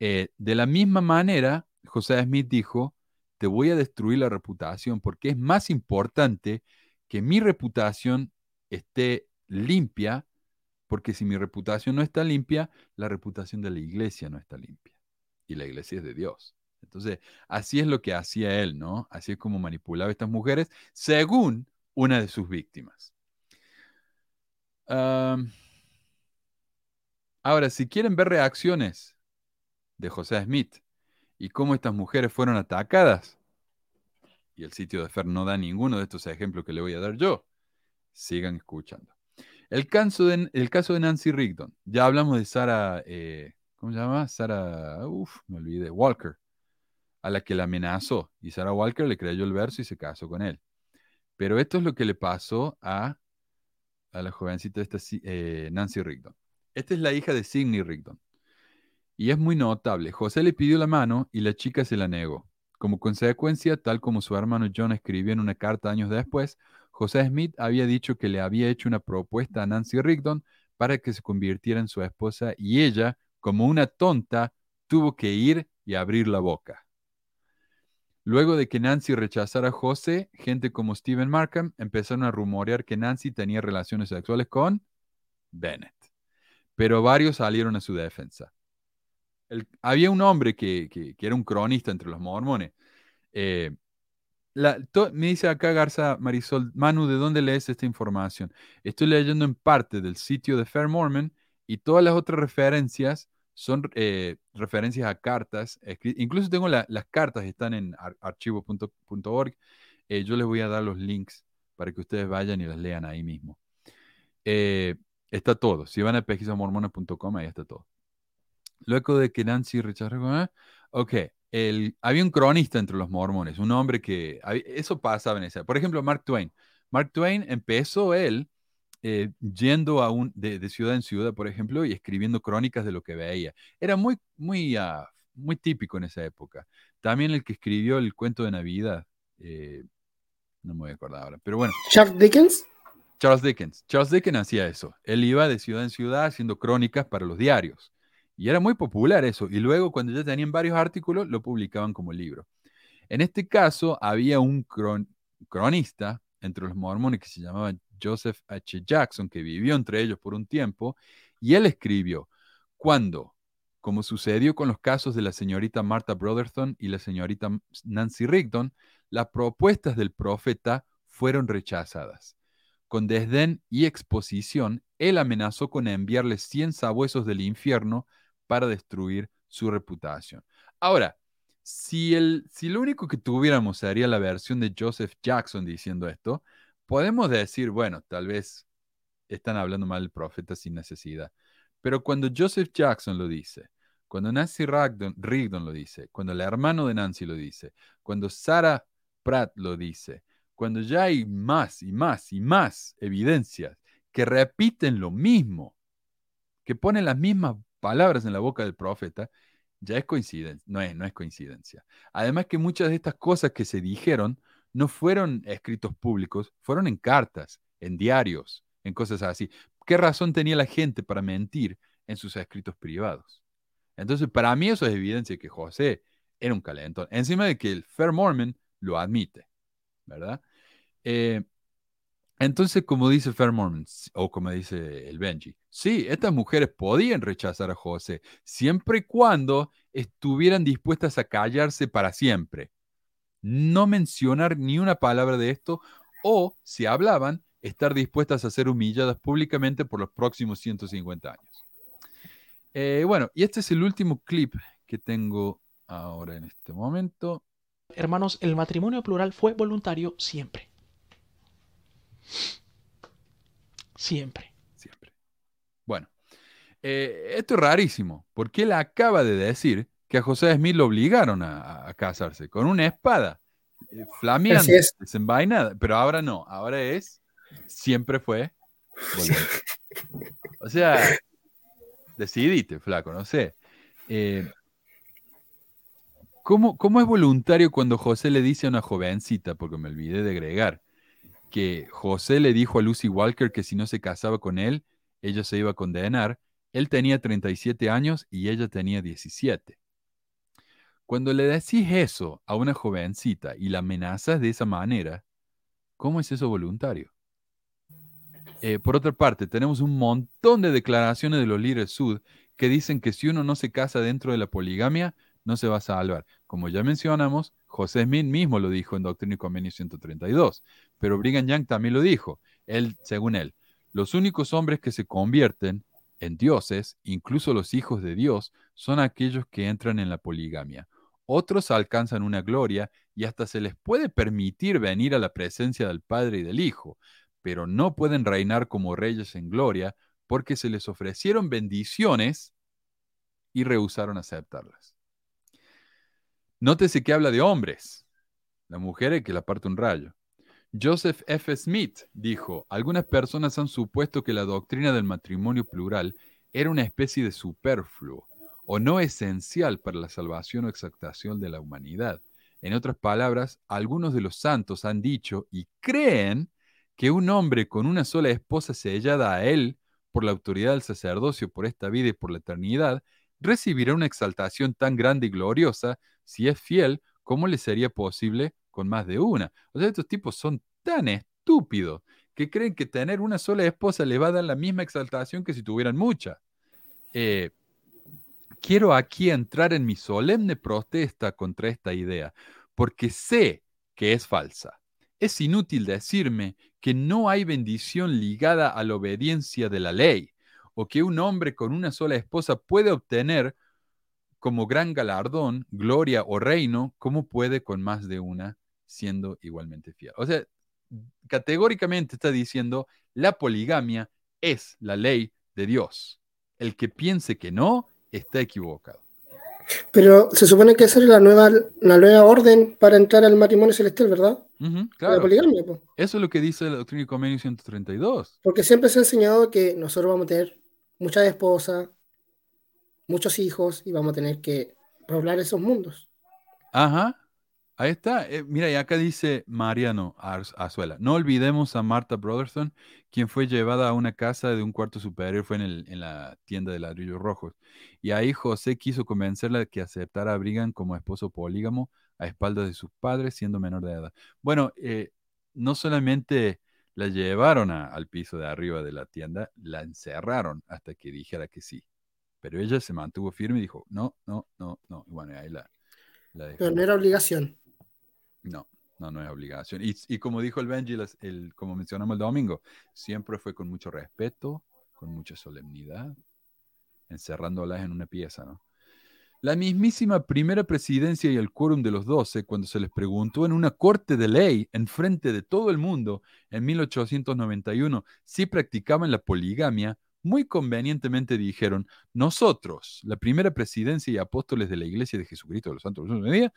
Eh, de la misma manera, José Smith dijo, te voy a destruir la reputación porque es más importante que mi reputación esté limpia, porque si mi reputación no está limpia, la reputación de la iglesia no está limpia. Y la iglesia es de Dios. Entonces, así es lo que hacía él, ¿no? Así es como manipulaba a estas mujeres, según una de sus víctimas. Ahora, si quieren ver reacciones de José Smith y cómo estas mujeres fueron atacadas, y el sitio de Fer no da ninguno de estos ejemplos que le voy a dar yo, sigan escuchando. El caso de, el caso de Nancy Rigdon, ya hablamos de Sara, eh, ¿cómo se llama? Sara, uff, me olvidé, Walker, a la que la amenazó, y Sara Walker le creyó el verso y se casó con él. Pero esto es lo que le pasó a, a la jovencita esta, eh, Nancy Rigdon. Esta es la hija de Sidney Rigdon. Y es muy notable. José le pidió la mano y la chica se la negó. Como consecuencia, tal como su hermano John escribió en una carta años después, José Smith había dicho que le había hecho una propuesta a Nancy Rigdon para que se convirtiera en su esposa y ella, como una tonta, tuvo que ir y abrir la boca. Luego de que Nancy rechazara a José, gente como Stephen Markham empezaron a rumorear que Nancy tenía relaciones sexuales con Bennett. Pero varios salieron a su defensa. Había un hombre que, era un cronista entre los mormones. Eh, me dice acá Garza Marisol, Manu, ¿de dónde lees esta información? Estoy leyendo en parte del sitio de Fair Mormon y todas las otras referencias son eh, referencias a cartas. Incluso tengo las cartas, están en archivo.org. Eh, yo les voy a dar los links para que ustedes vayan y las lean ahí mismo. Está todo. Si van a pesquisamormones.com, ahí está todo. Luego de que Nancy rechazó, ok, el, había un cronista entre los mormones, un hombre que, eso pasaba en esa. Por ejemplo, Mark Twain. Mark Twain empezó él eh, yendo a un, de, ciudad en ciudad, por ejemplo, y escribiendo crónicas de lo que veía. Era muy, muy, ah, muy típico en esa época. También el que escribió el cuento de Navidad, eh, no me voy a acordar ahora, pero bueno. Charles Dickens. Charles Dickens. Charles Dickens hacía eso. Él iba de ciudad en ciudad haciendo crónicas para los diarios. Y era muy popular eso. Y luego, cuando ya tenían varios artículos, lo publicaban como libro. En este caso, había un cronista entre los mormones que se llamaba Joseph H. Jackson, que vivió entre ellos por un tiempo, y él escribió, cuando, como sucedió con los casos de la señorita Martha Brotherton y la señorita Nancy Rigdon, las propuestas del profeta fueron rechazadas. Con desdén y exposición, él amenazó con enviarle 100 sabuesos del infierno para destruir su reputación. Ahora, si, el, si lo único que tuviéramos sería la versión de Joseph Jackson diciendo esto, podemos decir, bueno, tal vez están hablando mal del profeta sin necesidad. Pero cuando Joseph Jackson lo dice, cuando Nancy Rigdon, lo dice, cuando el hermano de Nancy lo dice, cuando Sarah Pratt lo dice, cuando ya hay más y más y más evidencias que repiten lo mismo, que ponen las mismas palabras en la boca del profeta, ya es coincidencia, no es, no es coincidencia. Además que muchas de estas cosas que se dijeron no fueron escritos públicos, fueron en cartas, en diarios, en cosas así. ¿Qué razón tenía la gente para mentir en sus escritos privados? Entonces, para mí eso es evidencia que José era un calentón. Encima de que el Fair Mormon lo admite, ¿verdad? Eh, entonces, como dice Fair Mormon, o como dice el Benji, sí, estas mujeres podían rechazar a José siempre y cuando estuvieran dispuestas a callarse para siempre no mencionar ni una palabra de esto o, si hablaban, estar dispuestas a ser humilladas públicamente por los próximos 150 años. Eh, bueno, y este es el último clip que tengo ahora en este momento. Hermanos, el matrimonio plural fue voluntario siempre. Siempre. Siempre. Bueno, eh, esto es rarísimo, porque él acaba de decir que a José Smith lo obligaron a, casarse con una espada eh, flameante, desenvainada, pero ahora no, ahora es, siempre fue O sea, decidite, flaco, no sé. Eh, ¿cómo, ¿Cómo es voluntario cuando José le dice a una jovencita, porque me olvidé de agregar, que José le dijo a Lucy Walker que si no se casaba con él, ella se iba a condenar? Él tenía 37 años y ella tenía 17. Cuando le decís eso a una jovencita y la amenazas de esa manera, ¿cómo es eso voluntario? Eh, por otra parte, tenemos un montón de declaraciones de los líderes sud que dicen que si uno no se casa dentro de la poligamia, no se va a salvar. Como ya mencionamos, José Smith mismo lo dijo en Doctrina y Convenio 132, pero Brigham Young también lo dijo. Él, según él, los únicos hombres que se convierten en dioses, incluso los hijos de Dios, son aquellos que entran en la poligamia. Otros alcanzan una gloria y hasta se les puede permitir venir a la presencia del Padre y del Hijo, pero no pueden reinar como reyes en gloria porque se les ofrecieron bendiciones y rehusaron aceptarlas. Nótese que habla de hombres, la mujer es que la parte un rayo. Joseph F. Smith dijo, algunas personas han supuesto que la doctrina del matrimonio plural era una especie de superfluo o no esencial para la salvación o exaltación de la humanidad. En otras palabras, algunos de los santos han dicho y creen que un hombre con una sola esposa sellada a él por la autoridad del sacerdocio por esta vida y por la eternidad, recibirá una exaltación tan grande y gloriosa si es fiel como le sería posible con más de una. O sea, estos tipos son tan estúpidos que creen que tener una sola esposa le va a dar la misma exaltación que si tuvieran muchas. Eh, quiero aquí entrar en mi solemne protesta contra esta idea, porque sé que es falsa. Es inútil decirme que no hay bendición ligada a la obediencia de la ley, o que un hombre con una sola esposa puede obtener como gran galardón, gloria o reino, como puede con más de una, siendo igualmente fiel. O sea, categóricamente está diciendo, la poligamia es la ley de Dios. El que piense que no, está equivocado. Pero se supone que esa es la nueva, la nueva orden para entrar al matrimonio celestial, ¿verdad? claro. La poligamia. po. Eso es lo que dice la doctrina y convenio 132. Porque siempre se ha enseñado que nosotros vamos a tener muchas esposas, muchos hijos y vamos a tener que poblar esos mundos. Ajá. Ahí está. Eh, mira, y acá dice Mariano Azuela. No olvidemos a Marta Brotherson, quien fue llevada a una casa de un cuarto superior, fue en, el- en la tienda de ladrillos rojos. Y ahí José quiso convencerla de que aceptara a Brigham como esposo polígamo a espaldas de sus padres, siendo menor de edad. Bueno, eh, no solamente la llevaron a- al piso de arriba de la tienda, la encerraron hasta que dijera que sí. Pero ella se mantuvo firme y dijo, no, no, no, no. Y bueno, ahí la, la dejó. Pero no era obligación. No, no, no es obligación. Y, y como dijo el Benji, el, como mencionamos el domingo, siempre fue con mucho respeto, con mucha solemnidad, encerrándolas en una pieza, ¿no? La mismísima primera presidencia y el quórum de los doce, cuando se les preguntó en una corte de ley en frente de todo el mundo en 1891 si practicaban la poligamia, muy convenientemente dijeron, nosotros, la primera presidencia y apóstoles de la Iglesia de Jesucristo de los Santos de los Días,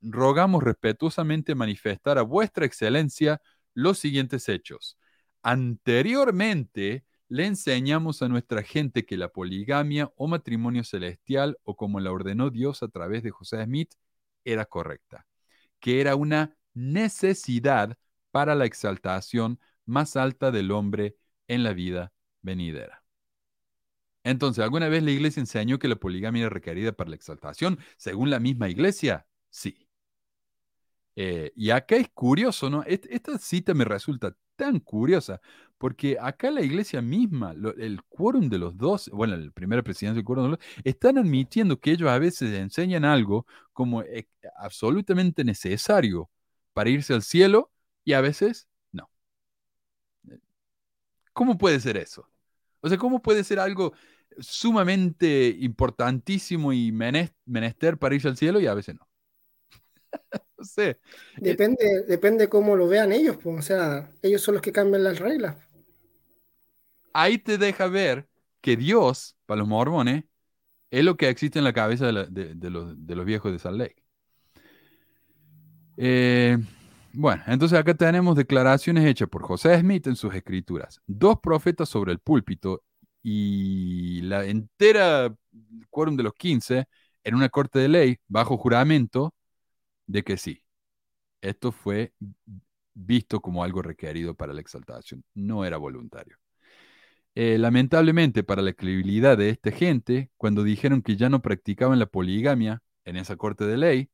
rogamos respetuosamente manifestar a vuestra excelencia los siguientes hechos. Anteriormente le enseñamos a nuestra gente que la poligamia o matrimonio celestial o como la ordenó Dios a través de José Smith era correcta, que era una necesidad para la exaltación más alta del hombre en la vida venidera. Entonces, ¿alguna vez la iglesia enseñó que la poligamia era requerida para la exaltación? Según la misma iglesia, sí. Eh, y acá es curioso, ¿no? Est- esta cita me resulta tan curiosa, porque acá la iglesia misma, el quórum de los dos, bueno, el primer presidente del quórum de los dos, están admitiendo que ellos a veces enseñan algo como eh, absolutamente necesario para irse al cielo y a veces no. ¿Cómo puede ser eso? O sea, ¿cómo puede ser algo sumamente importantísimo y menes- menester para irse al cielo y a veces no? No sé. Depende, depende cómo lo vean ellos, pues. O sea, ellos son los que cambian las reglas. Ahí te deja ver que Dios, para los mormones, es lo que existe en la cabeza de, la- de- de los, de los viejos de Salt Lake. Eh, bueno, entonces acá tenemos declaraciones hechas por José Smith en sus escrituras, dos profetas sobre el púlpito y la entera quórum de los 15 en una corte de ley bajo juramento de que sí, esto fue visto como algo requerido para la exaltación, no era voluntario. Eh, lamentablemente para la credibilidad de esta gente, cuando dijeron que ya no practicaban la poligamia en esa corte de ley,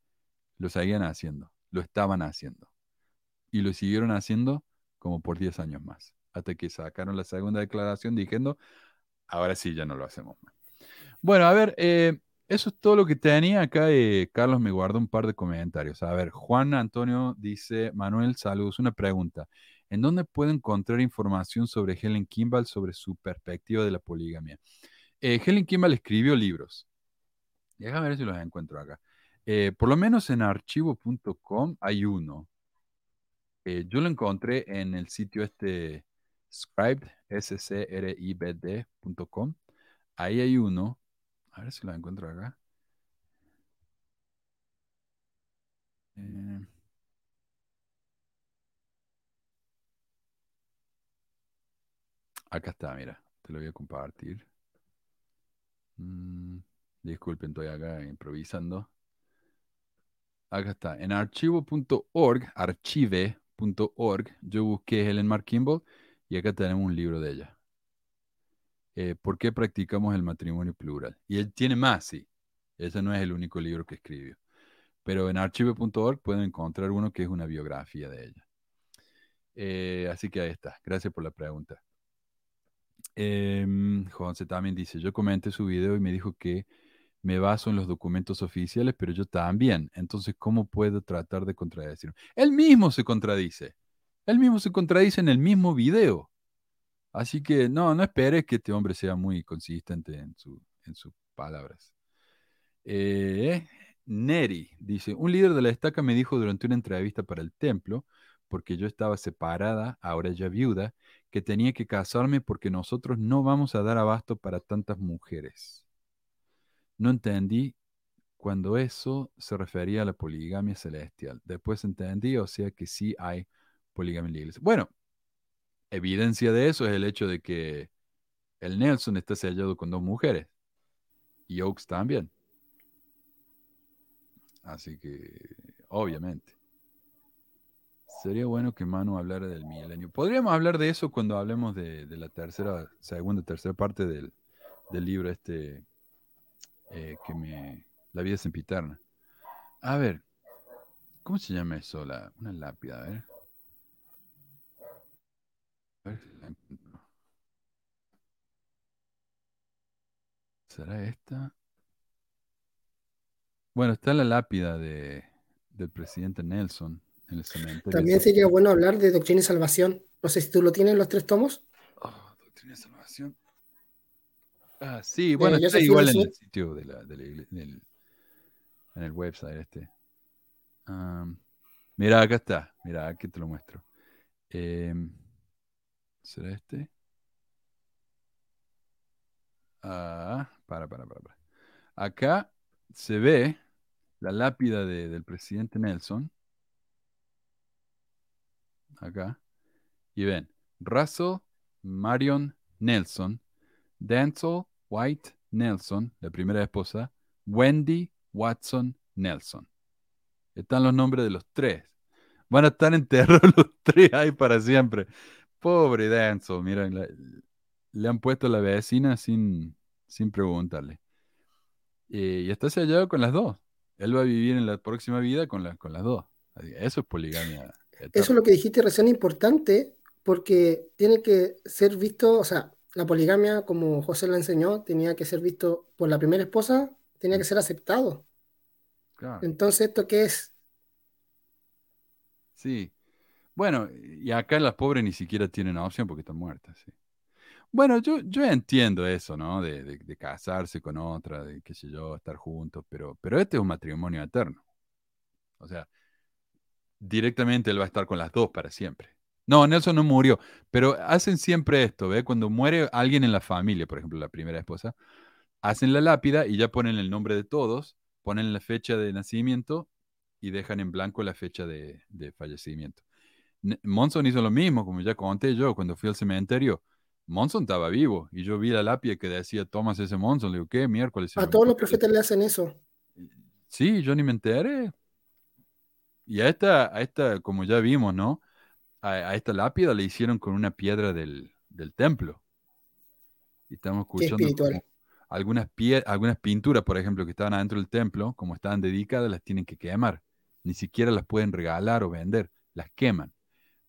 lo seguían haciendo, lo estaban haciendo. Y lo siguieron haciendo como por 10 años más, hasta que sacaron la segunda declaración diciendo, ahora sí, ya no lo hacemos más. Bueno, a ver, eh, eso es todo lo que tenía acá. eh, Carlos me guardó un par de comentarios. A ver, Juan Antonio dice, Manuel, saludos, una pregunta. ¿En dónde puedo encontrar información sobre Helen Kimball, sobre su perspectiva de la poligamia? Eh, Helen Kimball escribió libros. Déjame ver si los encuentro acá. Eh, por lo menos en archivo.com hay uno. Yo lo encontré en el sitio este scribed, s-c-r-i-b-d.com. Ahí hay uno. A ver si lo encuentro acá. Eh, acá está, mira. Te lo voy a compartir. Mm, disculpen, estoy acá improvisando. acá está, en archivo.org, archive.org, yo busqué Helen Mark Kimball y acá tenemos un libro de ella. Eh, ¿Por qué practicamos el matrimonio plural? Y él tiene más, sí. Ese no es el único libro que escribió. Pero en archive.org pueden encontrar uno que es una biografía de ella. Eh, así que ahí está. Gracias por la pregunta. Eh, José también dice, yo comenté su video y me dijo que me baso en los documentos oficiales, pero yo también. Entonces, ¿cómo puedo tratar de contradecirlo? Él mismo se contradice. Él mismo se contradice en el mismo video. Así que no, no esperes que este hombre sea muy consistente en, su, en sus palabras. Eh, Neri dice, un líder de la estaca me dijo durante una entrevista para el templo, porque yo estaba separada, ahora ya viuda, que tenía que casarme porque nosotros no vamos a dar abasto para tantas mujeres. No entendí cuando eso se refería a la poligamia celestial. Después entendí, o sea que sí hay poligamia en la iglesia. Bueno, evidencia de eso es el hecho de que el Nelson está sellado con dos mujeres. Y Oaks también. Así que, obviamente. Sería bueno que Manu hablara del milenio. Podríamos hablar de eso cuando hablemos de, la tercera, segunda, tercera parte del, libro este eh, que me. La vida sempiterna. A ver, ¿cómo se llama eso? La, una lápida, a ver. A ver si la encuentro. ¿Será esta? Bueno, está la lápida de, del presidente Nelson en el cementerio. También sería bueno hablar de Doctrina y Salvación. No sé si tú lo tienes en los tres tomos. Oh, Doctrina y Salvación. Ah, sí, bueno, está igual en el sitio de la, de la, en el website este. mira, acá está. Mira, aquí te lo muestro. Em, ¿Será este? Ah, para, para, para, para. Acá se ve la lápida del presidente Nelson. Acá. Y ven, Russell Marion Nelson, Denzel White Nelson, la primera esposa, Wendy Watson Nelson. Están los nombres de los tres. Van a estar enterrados los tres ahí para siempre. Pobre Denzel, miren, le, han puesto la vecina sin, sin preguntarle. Eh, y está sellado con las dos. Él va a vivir en la próxima vida con, con las dos. Eso es poligamia. Eso es lo que dijiste recién importante, porque tiene que ser visto, o sea, la poligamia, como José la enseñó, tenía que ser visto por la primera esposa, tenía que ser aceptado. Entonces, ¿esto qué es? Sí. Bueno, y acá las pobres ni siquiera tienen opción porque están muertas, sí. Bueno, yo, yo entiendo eso, ¿no? De, casarse con otra, de qué sé yo, estar juntos, pero, pero este es un matrimonio eterno. O sea, directamente él va a estar con las dos para siempre. No, Nelson no murió, pero hacen siempre esto, ¿ve? Cuando muere alguien en la familia, por ejemplo, la primera esposa, hacen la lápida y ya ponen el nombre de todos, ponen la fecha de nacimiento y dejan en blanco la fecha de, de fallecimiento. Monson hizo lo mismo, como ya conté yo, cuando fui al cementerio Monson estaba vivo y yo vi la lápida que decía Thomas ese Monson. Le digo, ¿qué miércoles? A todos los profetas le hacen eso. Sí, yo ni me enteré. Y a esta, a esta como ya vimos, ¿no? A, esta lápida le hicieron con una piedra del, templo. Y estamos escuchando algunas, algunas pinturas, por ejemplo, que estaban adentro del templo, como estaban dedicadas, las tienen que quemar. Ni siquiera las pueden regalar o vender, las queman.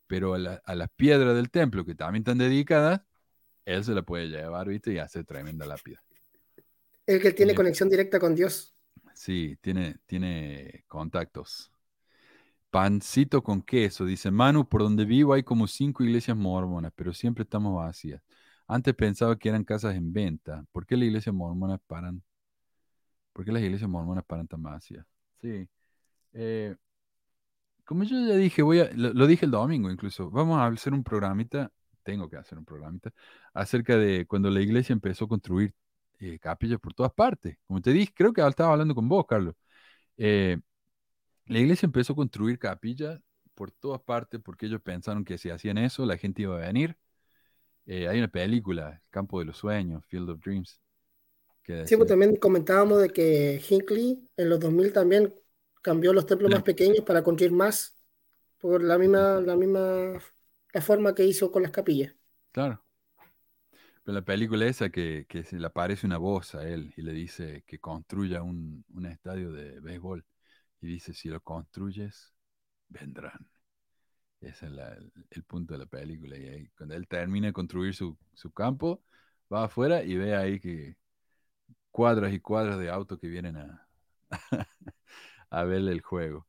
Pero a, a las piedras del templo, que también están dedicadas, él se la puede llevar, ¿viste? Y hace tremenda lápida. El que tiene conexión directa con Dios. Sí, tiene, tiene contactos. Pancito con queso, dice Manu, por donde vivo hay como cinco iglesias mormonas, pero siempre estamos vacías. Antes pensaba que eran casas en venta. ¿Por qué las iglesias mormonas paran? ¿Por qué las iglesias mormonas paran tan vacías? Sí. Eh, como yo ya dije, voy a, lo, lo, dije el domingo incluso, vamos a hacer un programita tengo que hacer un programita, acerca de cuando la iglesia empezó a construir eh, capillas por todas partes. Como te dije, creo que estaba hablando con vos, Carlos. Eh, la iglesia empezó a construir capillas por todas partes porque ellos pensaron que si hacían eso, la gente iba a venir. Eh, hay una película, Campo de los Sueños, Field of Dreams. sí, pues también comentábamos de que Hinckley en los 2000 también cambió los templos más pequeños para construir más por la misma, la misma la forma que hizo con las capillas. Claro. Pero la película esa que, que se le aparece una voz a él y le dice que construya un, un estadio de béisbol. Y dice, si lo construyes, vendrán. Ese es la- el, el punto de la película. Y ahí, cuando él termina de construir su, su campo, va afuera y ve ahí que cuadras y cuadras de autos que vienen a, a ver el juego.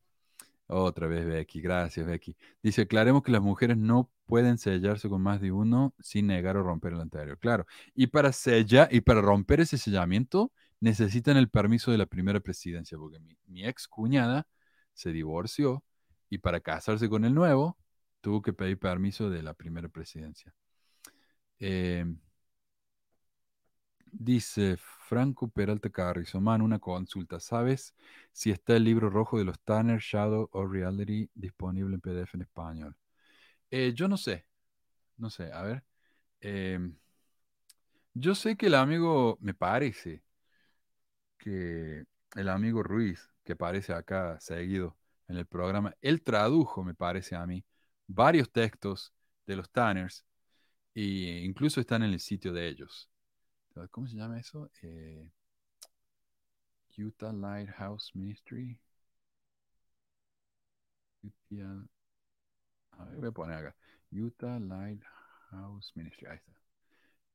Otra vez Becky, gracias Becky. Dice, aclaremos que las mujeres no pueden sellarse con más de uno sin negar o romper el anterior. Claro. Y para sellar y para romper ese sellamiento necesitan el permiso de la primera presidencia, porque mi, ex cuñada se divorció y para casarse con el nuevo tuvo que pedir permiso de la primera presidencia. Eh, dice Franco Peralta Carrizo, man, una consulta. ¿Sabes si está el libro rojo de los Tanner, Shadow o Reality disponible en PDF en español? Eh, yo no sé, no sé, a ver. Em, yo sé que el amigo, me parece que el amigo Ruiz, que aparece acá seguido en el programa, él tradujo, me parece a mí, varios textos de los Tanners e incluso están en el sitio de ellos. ¿Cómo se llama eso? Eh, Utah Lighthouse Ministry. Utah, a ver, voy a poner acá. Utah Lighthouse Ministry. Ahí está.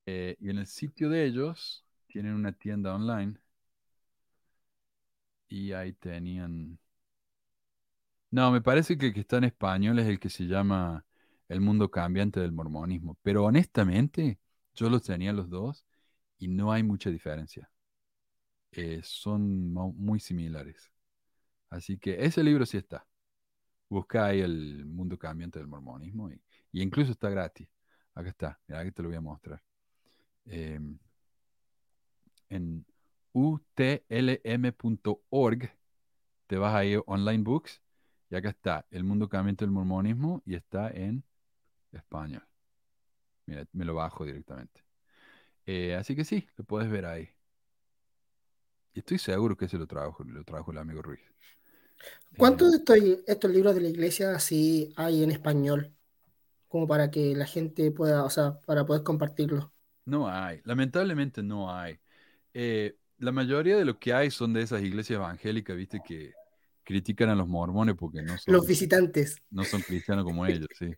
Eh, y en el sitio de ellos tienen una tienda online. Y ahí tenían. No, me parece que el que está en español es el que se llama El mundo cambiante del mormonismo. Pero honestamente, yo los tenía los dos y no hay mucha diferencia. Eh, son muy similares. Así que ese libro sí está. Busca ahí el mundo cambiante del mormonismo y, incluso está gratis. Acá está, mira, aquí te lo voy a mostrar. Em, en utlm.org te vas ahí online books y acá está el mundo cambiante del mormonismo y está en español. Mira, me lo bajo directamente. Eh, así que sí, lo puedes ver ahí. Y estoy seguro que ese lo trajo, lo trajo el amigo Ruiz. ¿Cuántos Eh, de estos, estos libros de la iglesia sí hay en español? Como para que la gente pueda, o sea, para poder compartirlo. No hay, lamentablemente no hay. Eh, la mayoría de lo que hay son de esas iglesias evangélicas, viste, que critican a los mormones porque no son, Los visitantes. no son cristianos como ellos, sí.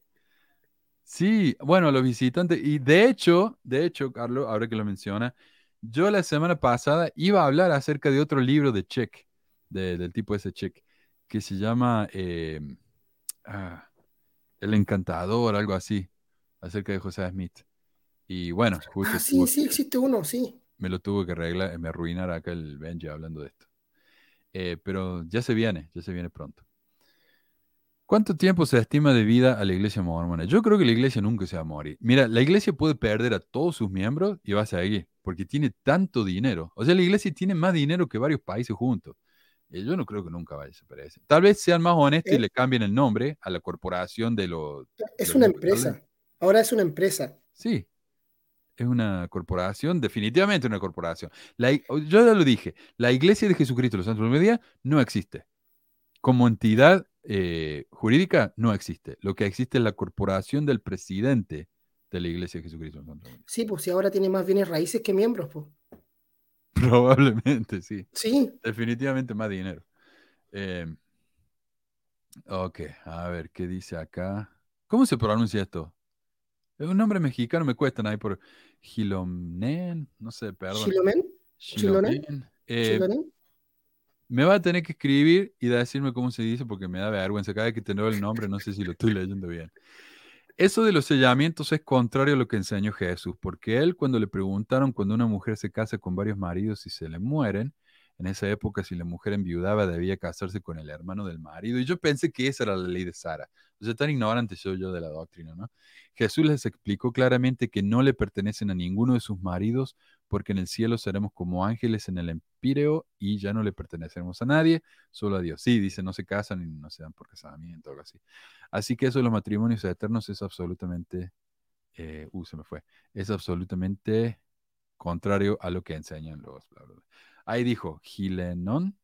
Sí, bueno, los visitantes, y de hecho, de hecho, Carlos, ahora que lo menciona, yo la semana pasada iba a hablar acerca de otro libro de Check, de- del tipo ese Check, que se llama eh, ah, El Encantador, algo así, acerca de José Smith. Y bueno, justo Ah, sí, sí, existe uno, sí. me lo tuvo que arreglar, me arruinar acá el Benji hablando de esto. Eh, pero ya se viene, ya se viene pronto. ¿Cuánto tiempo se estima de vida a la iglesia mormona? Yo creo que la iglesia nunca se va a morir. Mira, la iglesia puede perder a todos sus miembros y va a seguir, porque tiene tanto dinero. O sea, la iglesia tiene más dinero que varios países juntos. Eh, yo no creo que nunca vaya a desaparecer. Tal vez sean más honestos y Eh. le cambien el nombre a la corporación de los... Es una empresa. Ahora es una empresa. Sí, es una corporación, definitivamente una corporación. La yo ya lo dije, la Iglesia de Jesucristo de los Santos de los Días no existe. Como entidad eh, jurídica no existe. Lo que existe es la corporación del presidente de la Iglesia de Jesucristo Sí, pues si ahora tiene más bienes raíces que miembros, pues. Probablemente, sí. Sí, Definitivamente más dinero. Eh, ok, a ver, ¿qué dice acá? ¿Cómo se pronuncia esto? Es un nombre mexicano, me cuestan ahí por Gilomnen, no sé, perdón. Chilomen, Chilonen, Chilomen. Eh. Me va a tener que escribir y decirme cómo se dice porque me da vergüenza. Cada vez que tengo el nombre, no sé si lo estoy leyendo bien. Eso de los sellamientos es contrario a lo que enseñó Jesús, porque él cuando le preguntaron cuando una mujer se casa con varios maridos y se le mueren, en esa época si la mujer enviudaba debía casarse con el hermano del marido. Y yo pensé que esa era la ley de Sara. O sea, tan ignorante soy yo de la doctrina, ¿no? Jesús les explicó claramente que no le pertenecen a ninguno de sus maridos, porque en el cielo seremos como ángeles en el empíreo y ya no le pertenecemos a nadie, solo a Dios. Sí, dice, no se casan y no se dan por casamiento algo así. Así que eso de los matrimonios eternos es absolutamente, eh, uh, se me fue, es absolutamente contrario a lo que enseñan los bla, bla, bla. Ahí dijo, Gilenon,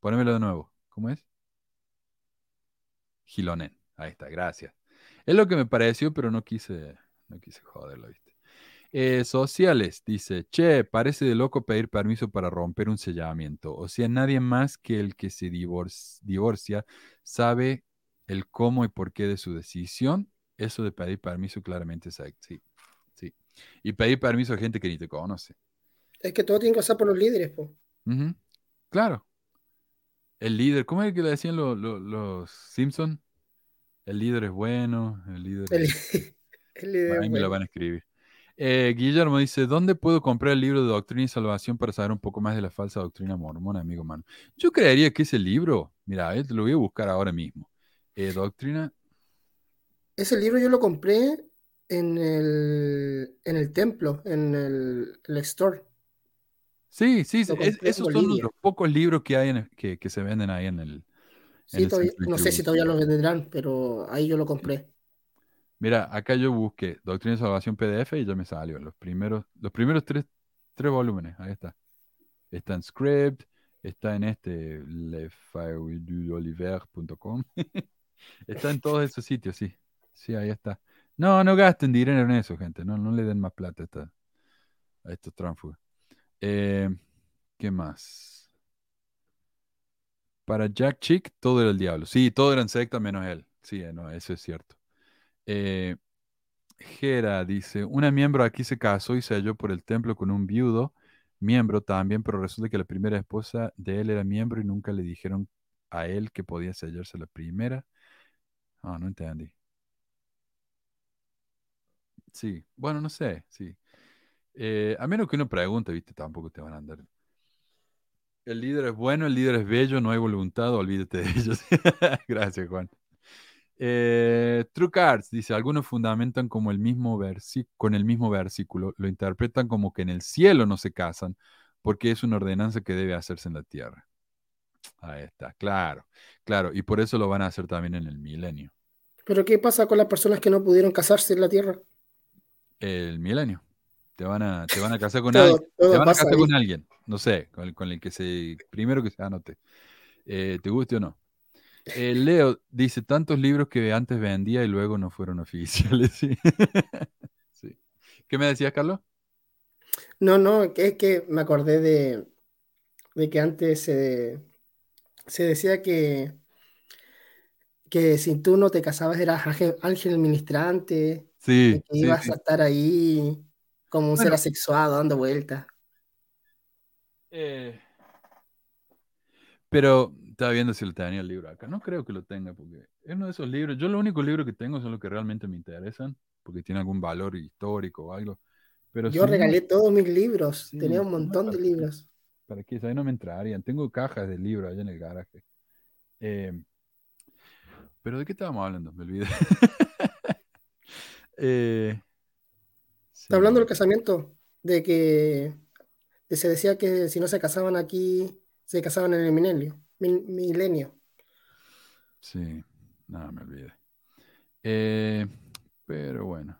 ponémelo de nuevo. ¿cómo es? Gilonen. Ahí está, gracias. Es lo que me pareció, pero no quise, no quise joderlo, ¿viste? Eh, sociales, dice, che, parece de loco pedir permiso para romper un sellamiento. O sea, nadie más que el que se divorcia sabe el cómo y por qué de su decisión. Eso de pedir permiso claramente es sí, sí. Y pedir permiso a gente que ni te conoce. Es que todo tiene que pasar por los líderes, po. Claro. El líder, ¿cómo es que le decían los Simpson? El líder es bueno, el líder es... el líder Ahí me lo van a escribir. Eh, Guillermo dice, ¿dónde puedo comprar el libro de Doctrina y Salvación para saber un poco más de la falsa doctrina mormona, amigo mano? Yo creería que ese libro, mira, eh, te lo voy a buscar ahora mismo. Eh, doctrina. Ese libro yo lo compré en el, en el templo, en el, store. Sí, sí, esos son los pocos libros que hay que, que, se venden ahí en el. Sí, no sé si todavía lo venderán, pero ahí yo lo compré. Mira, acá yo busqué Doctrina de Salvación PDF y ya me salió. Los primeros, los primeros tres, tres volúmenes, ahí está. Está en Script, está en este lefaudoliver.com. está en todos esos sitios, sí. Sí, ahí está. No, no gasten dinero en eso, gente. No, no le den más plata a, esta, a estos tránsfugas. Eh, ¿Qué más? Para Jack Chick, todo era el diablo. Sí, todo eran secta menos él. Sí, no, eso es cierto. Eh, dice, una miembro aquí se casó y se halló por el templo con un viudo, miembro también, pero resulta que la primera esposa de él era miembro y nunca le dijeron a él que podía sellarse la primera. Ah, no entendí. Sí, bueno, no sé, sí. Eh, a menos que uno pregunte, viste, tampoco te van a andar. El líder es bueno, el líder es bello, no hay voluntad, olvídate de ellos. Gracias, Juan. Eh, True Cards dice, algunos fundamentan como el mismo con el mismo versículo, lo interpretan como que en el cielo no se casan, porque es una ordenanza que debe hacerse en la tierra. Ahí está, claro, claro, y por eso lo van a hacer también en el milenio. ¿Pero qué pasa con las personas que no pudieron casarse en la tierra? El milenio. Te van a, te van a casar con alguien. te van a casar con alguien. No sé, con, el que se. Primero que se anote. Eh, ¿Te guste o no? Eh, Leo dice tantos libros que antes vendía y luego no fueron oficiales. Sí. ¿Qué me decías, Carlos? No, no, es que me acordé de, de que antes se, decía que, que si tú no te casabas eras ángel, ministrante, sí, que ibas a estar ahí como un ser asexuado dando vueltas. Eh, pero estaba viendo si lo tenía el libro acá. No creo que lo tenga porque es uno de esos libros. Yo lo único libro que tengo son los que realmente me interesan porque tiene algún valor histórico o algo. Pero Yo regalé todos mis libros. Tenía un montón de libros. ¿Para qué? Ahí no me entrarían. Tengo cajas de libros allá en el garaje. Eh, pero ¿de qué estábamos hablando? Me olvidé. eh, Está hablando del casamiento, de que se decía que si no se casaban aquí, se casaban en el milenio milenio. Sí, nada, me olvidé. Eh, pero bueno.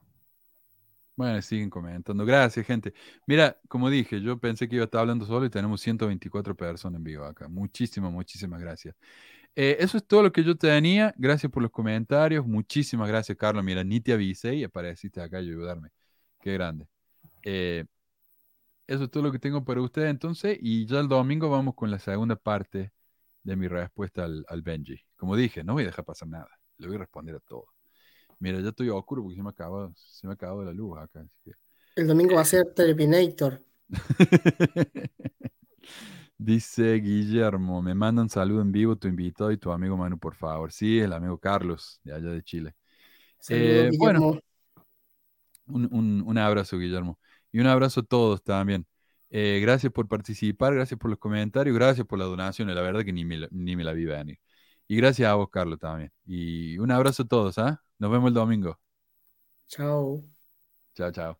Bueno, siguen comentando. Gracias, gente. Mira, como dije, yo pensé que iba a estar hablando solo y tenemos 124 personas en vivo acá. Muchísimas, muchísimas gracias. Eh, eso es todo lo que yo tenía. Gracias por los comentarios. Muchísimas gracias, Carlos. Mira, ni te avisé y apareciste acá a ayudarme. Qué grande. Eh, eso es todo lo que tengo para ustedes entonces. Y ya el domingo vamos con la segunda parte de mi respuesta al, Benji. Como dije, no voy a dejar pasar nada. Le voy a responder a todo. Mira, ya estoy oscuro porque se me acaba, se me ha acabado la luz acá. El domingo va a ser Terminator. Dice Guillermo, me manda un saludo en vivo tu invitado y tu amigo Manu, por favor. Sí, el amigo Carlos, de allá de Chile. Eh, bueno, un, un, abrazo, Guillermo. Y un abrazo a todos también. Eh, gracias por participar, gracias por los comentarios, gracias por la donación. La verdad que ni me, ni me la vi venir. Y gracias a vos, Carlos, también. Y un abrazo a todos, ¿ah? Nos vemos el domingo. Chao. Chao, chao.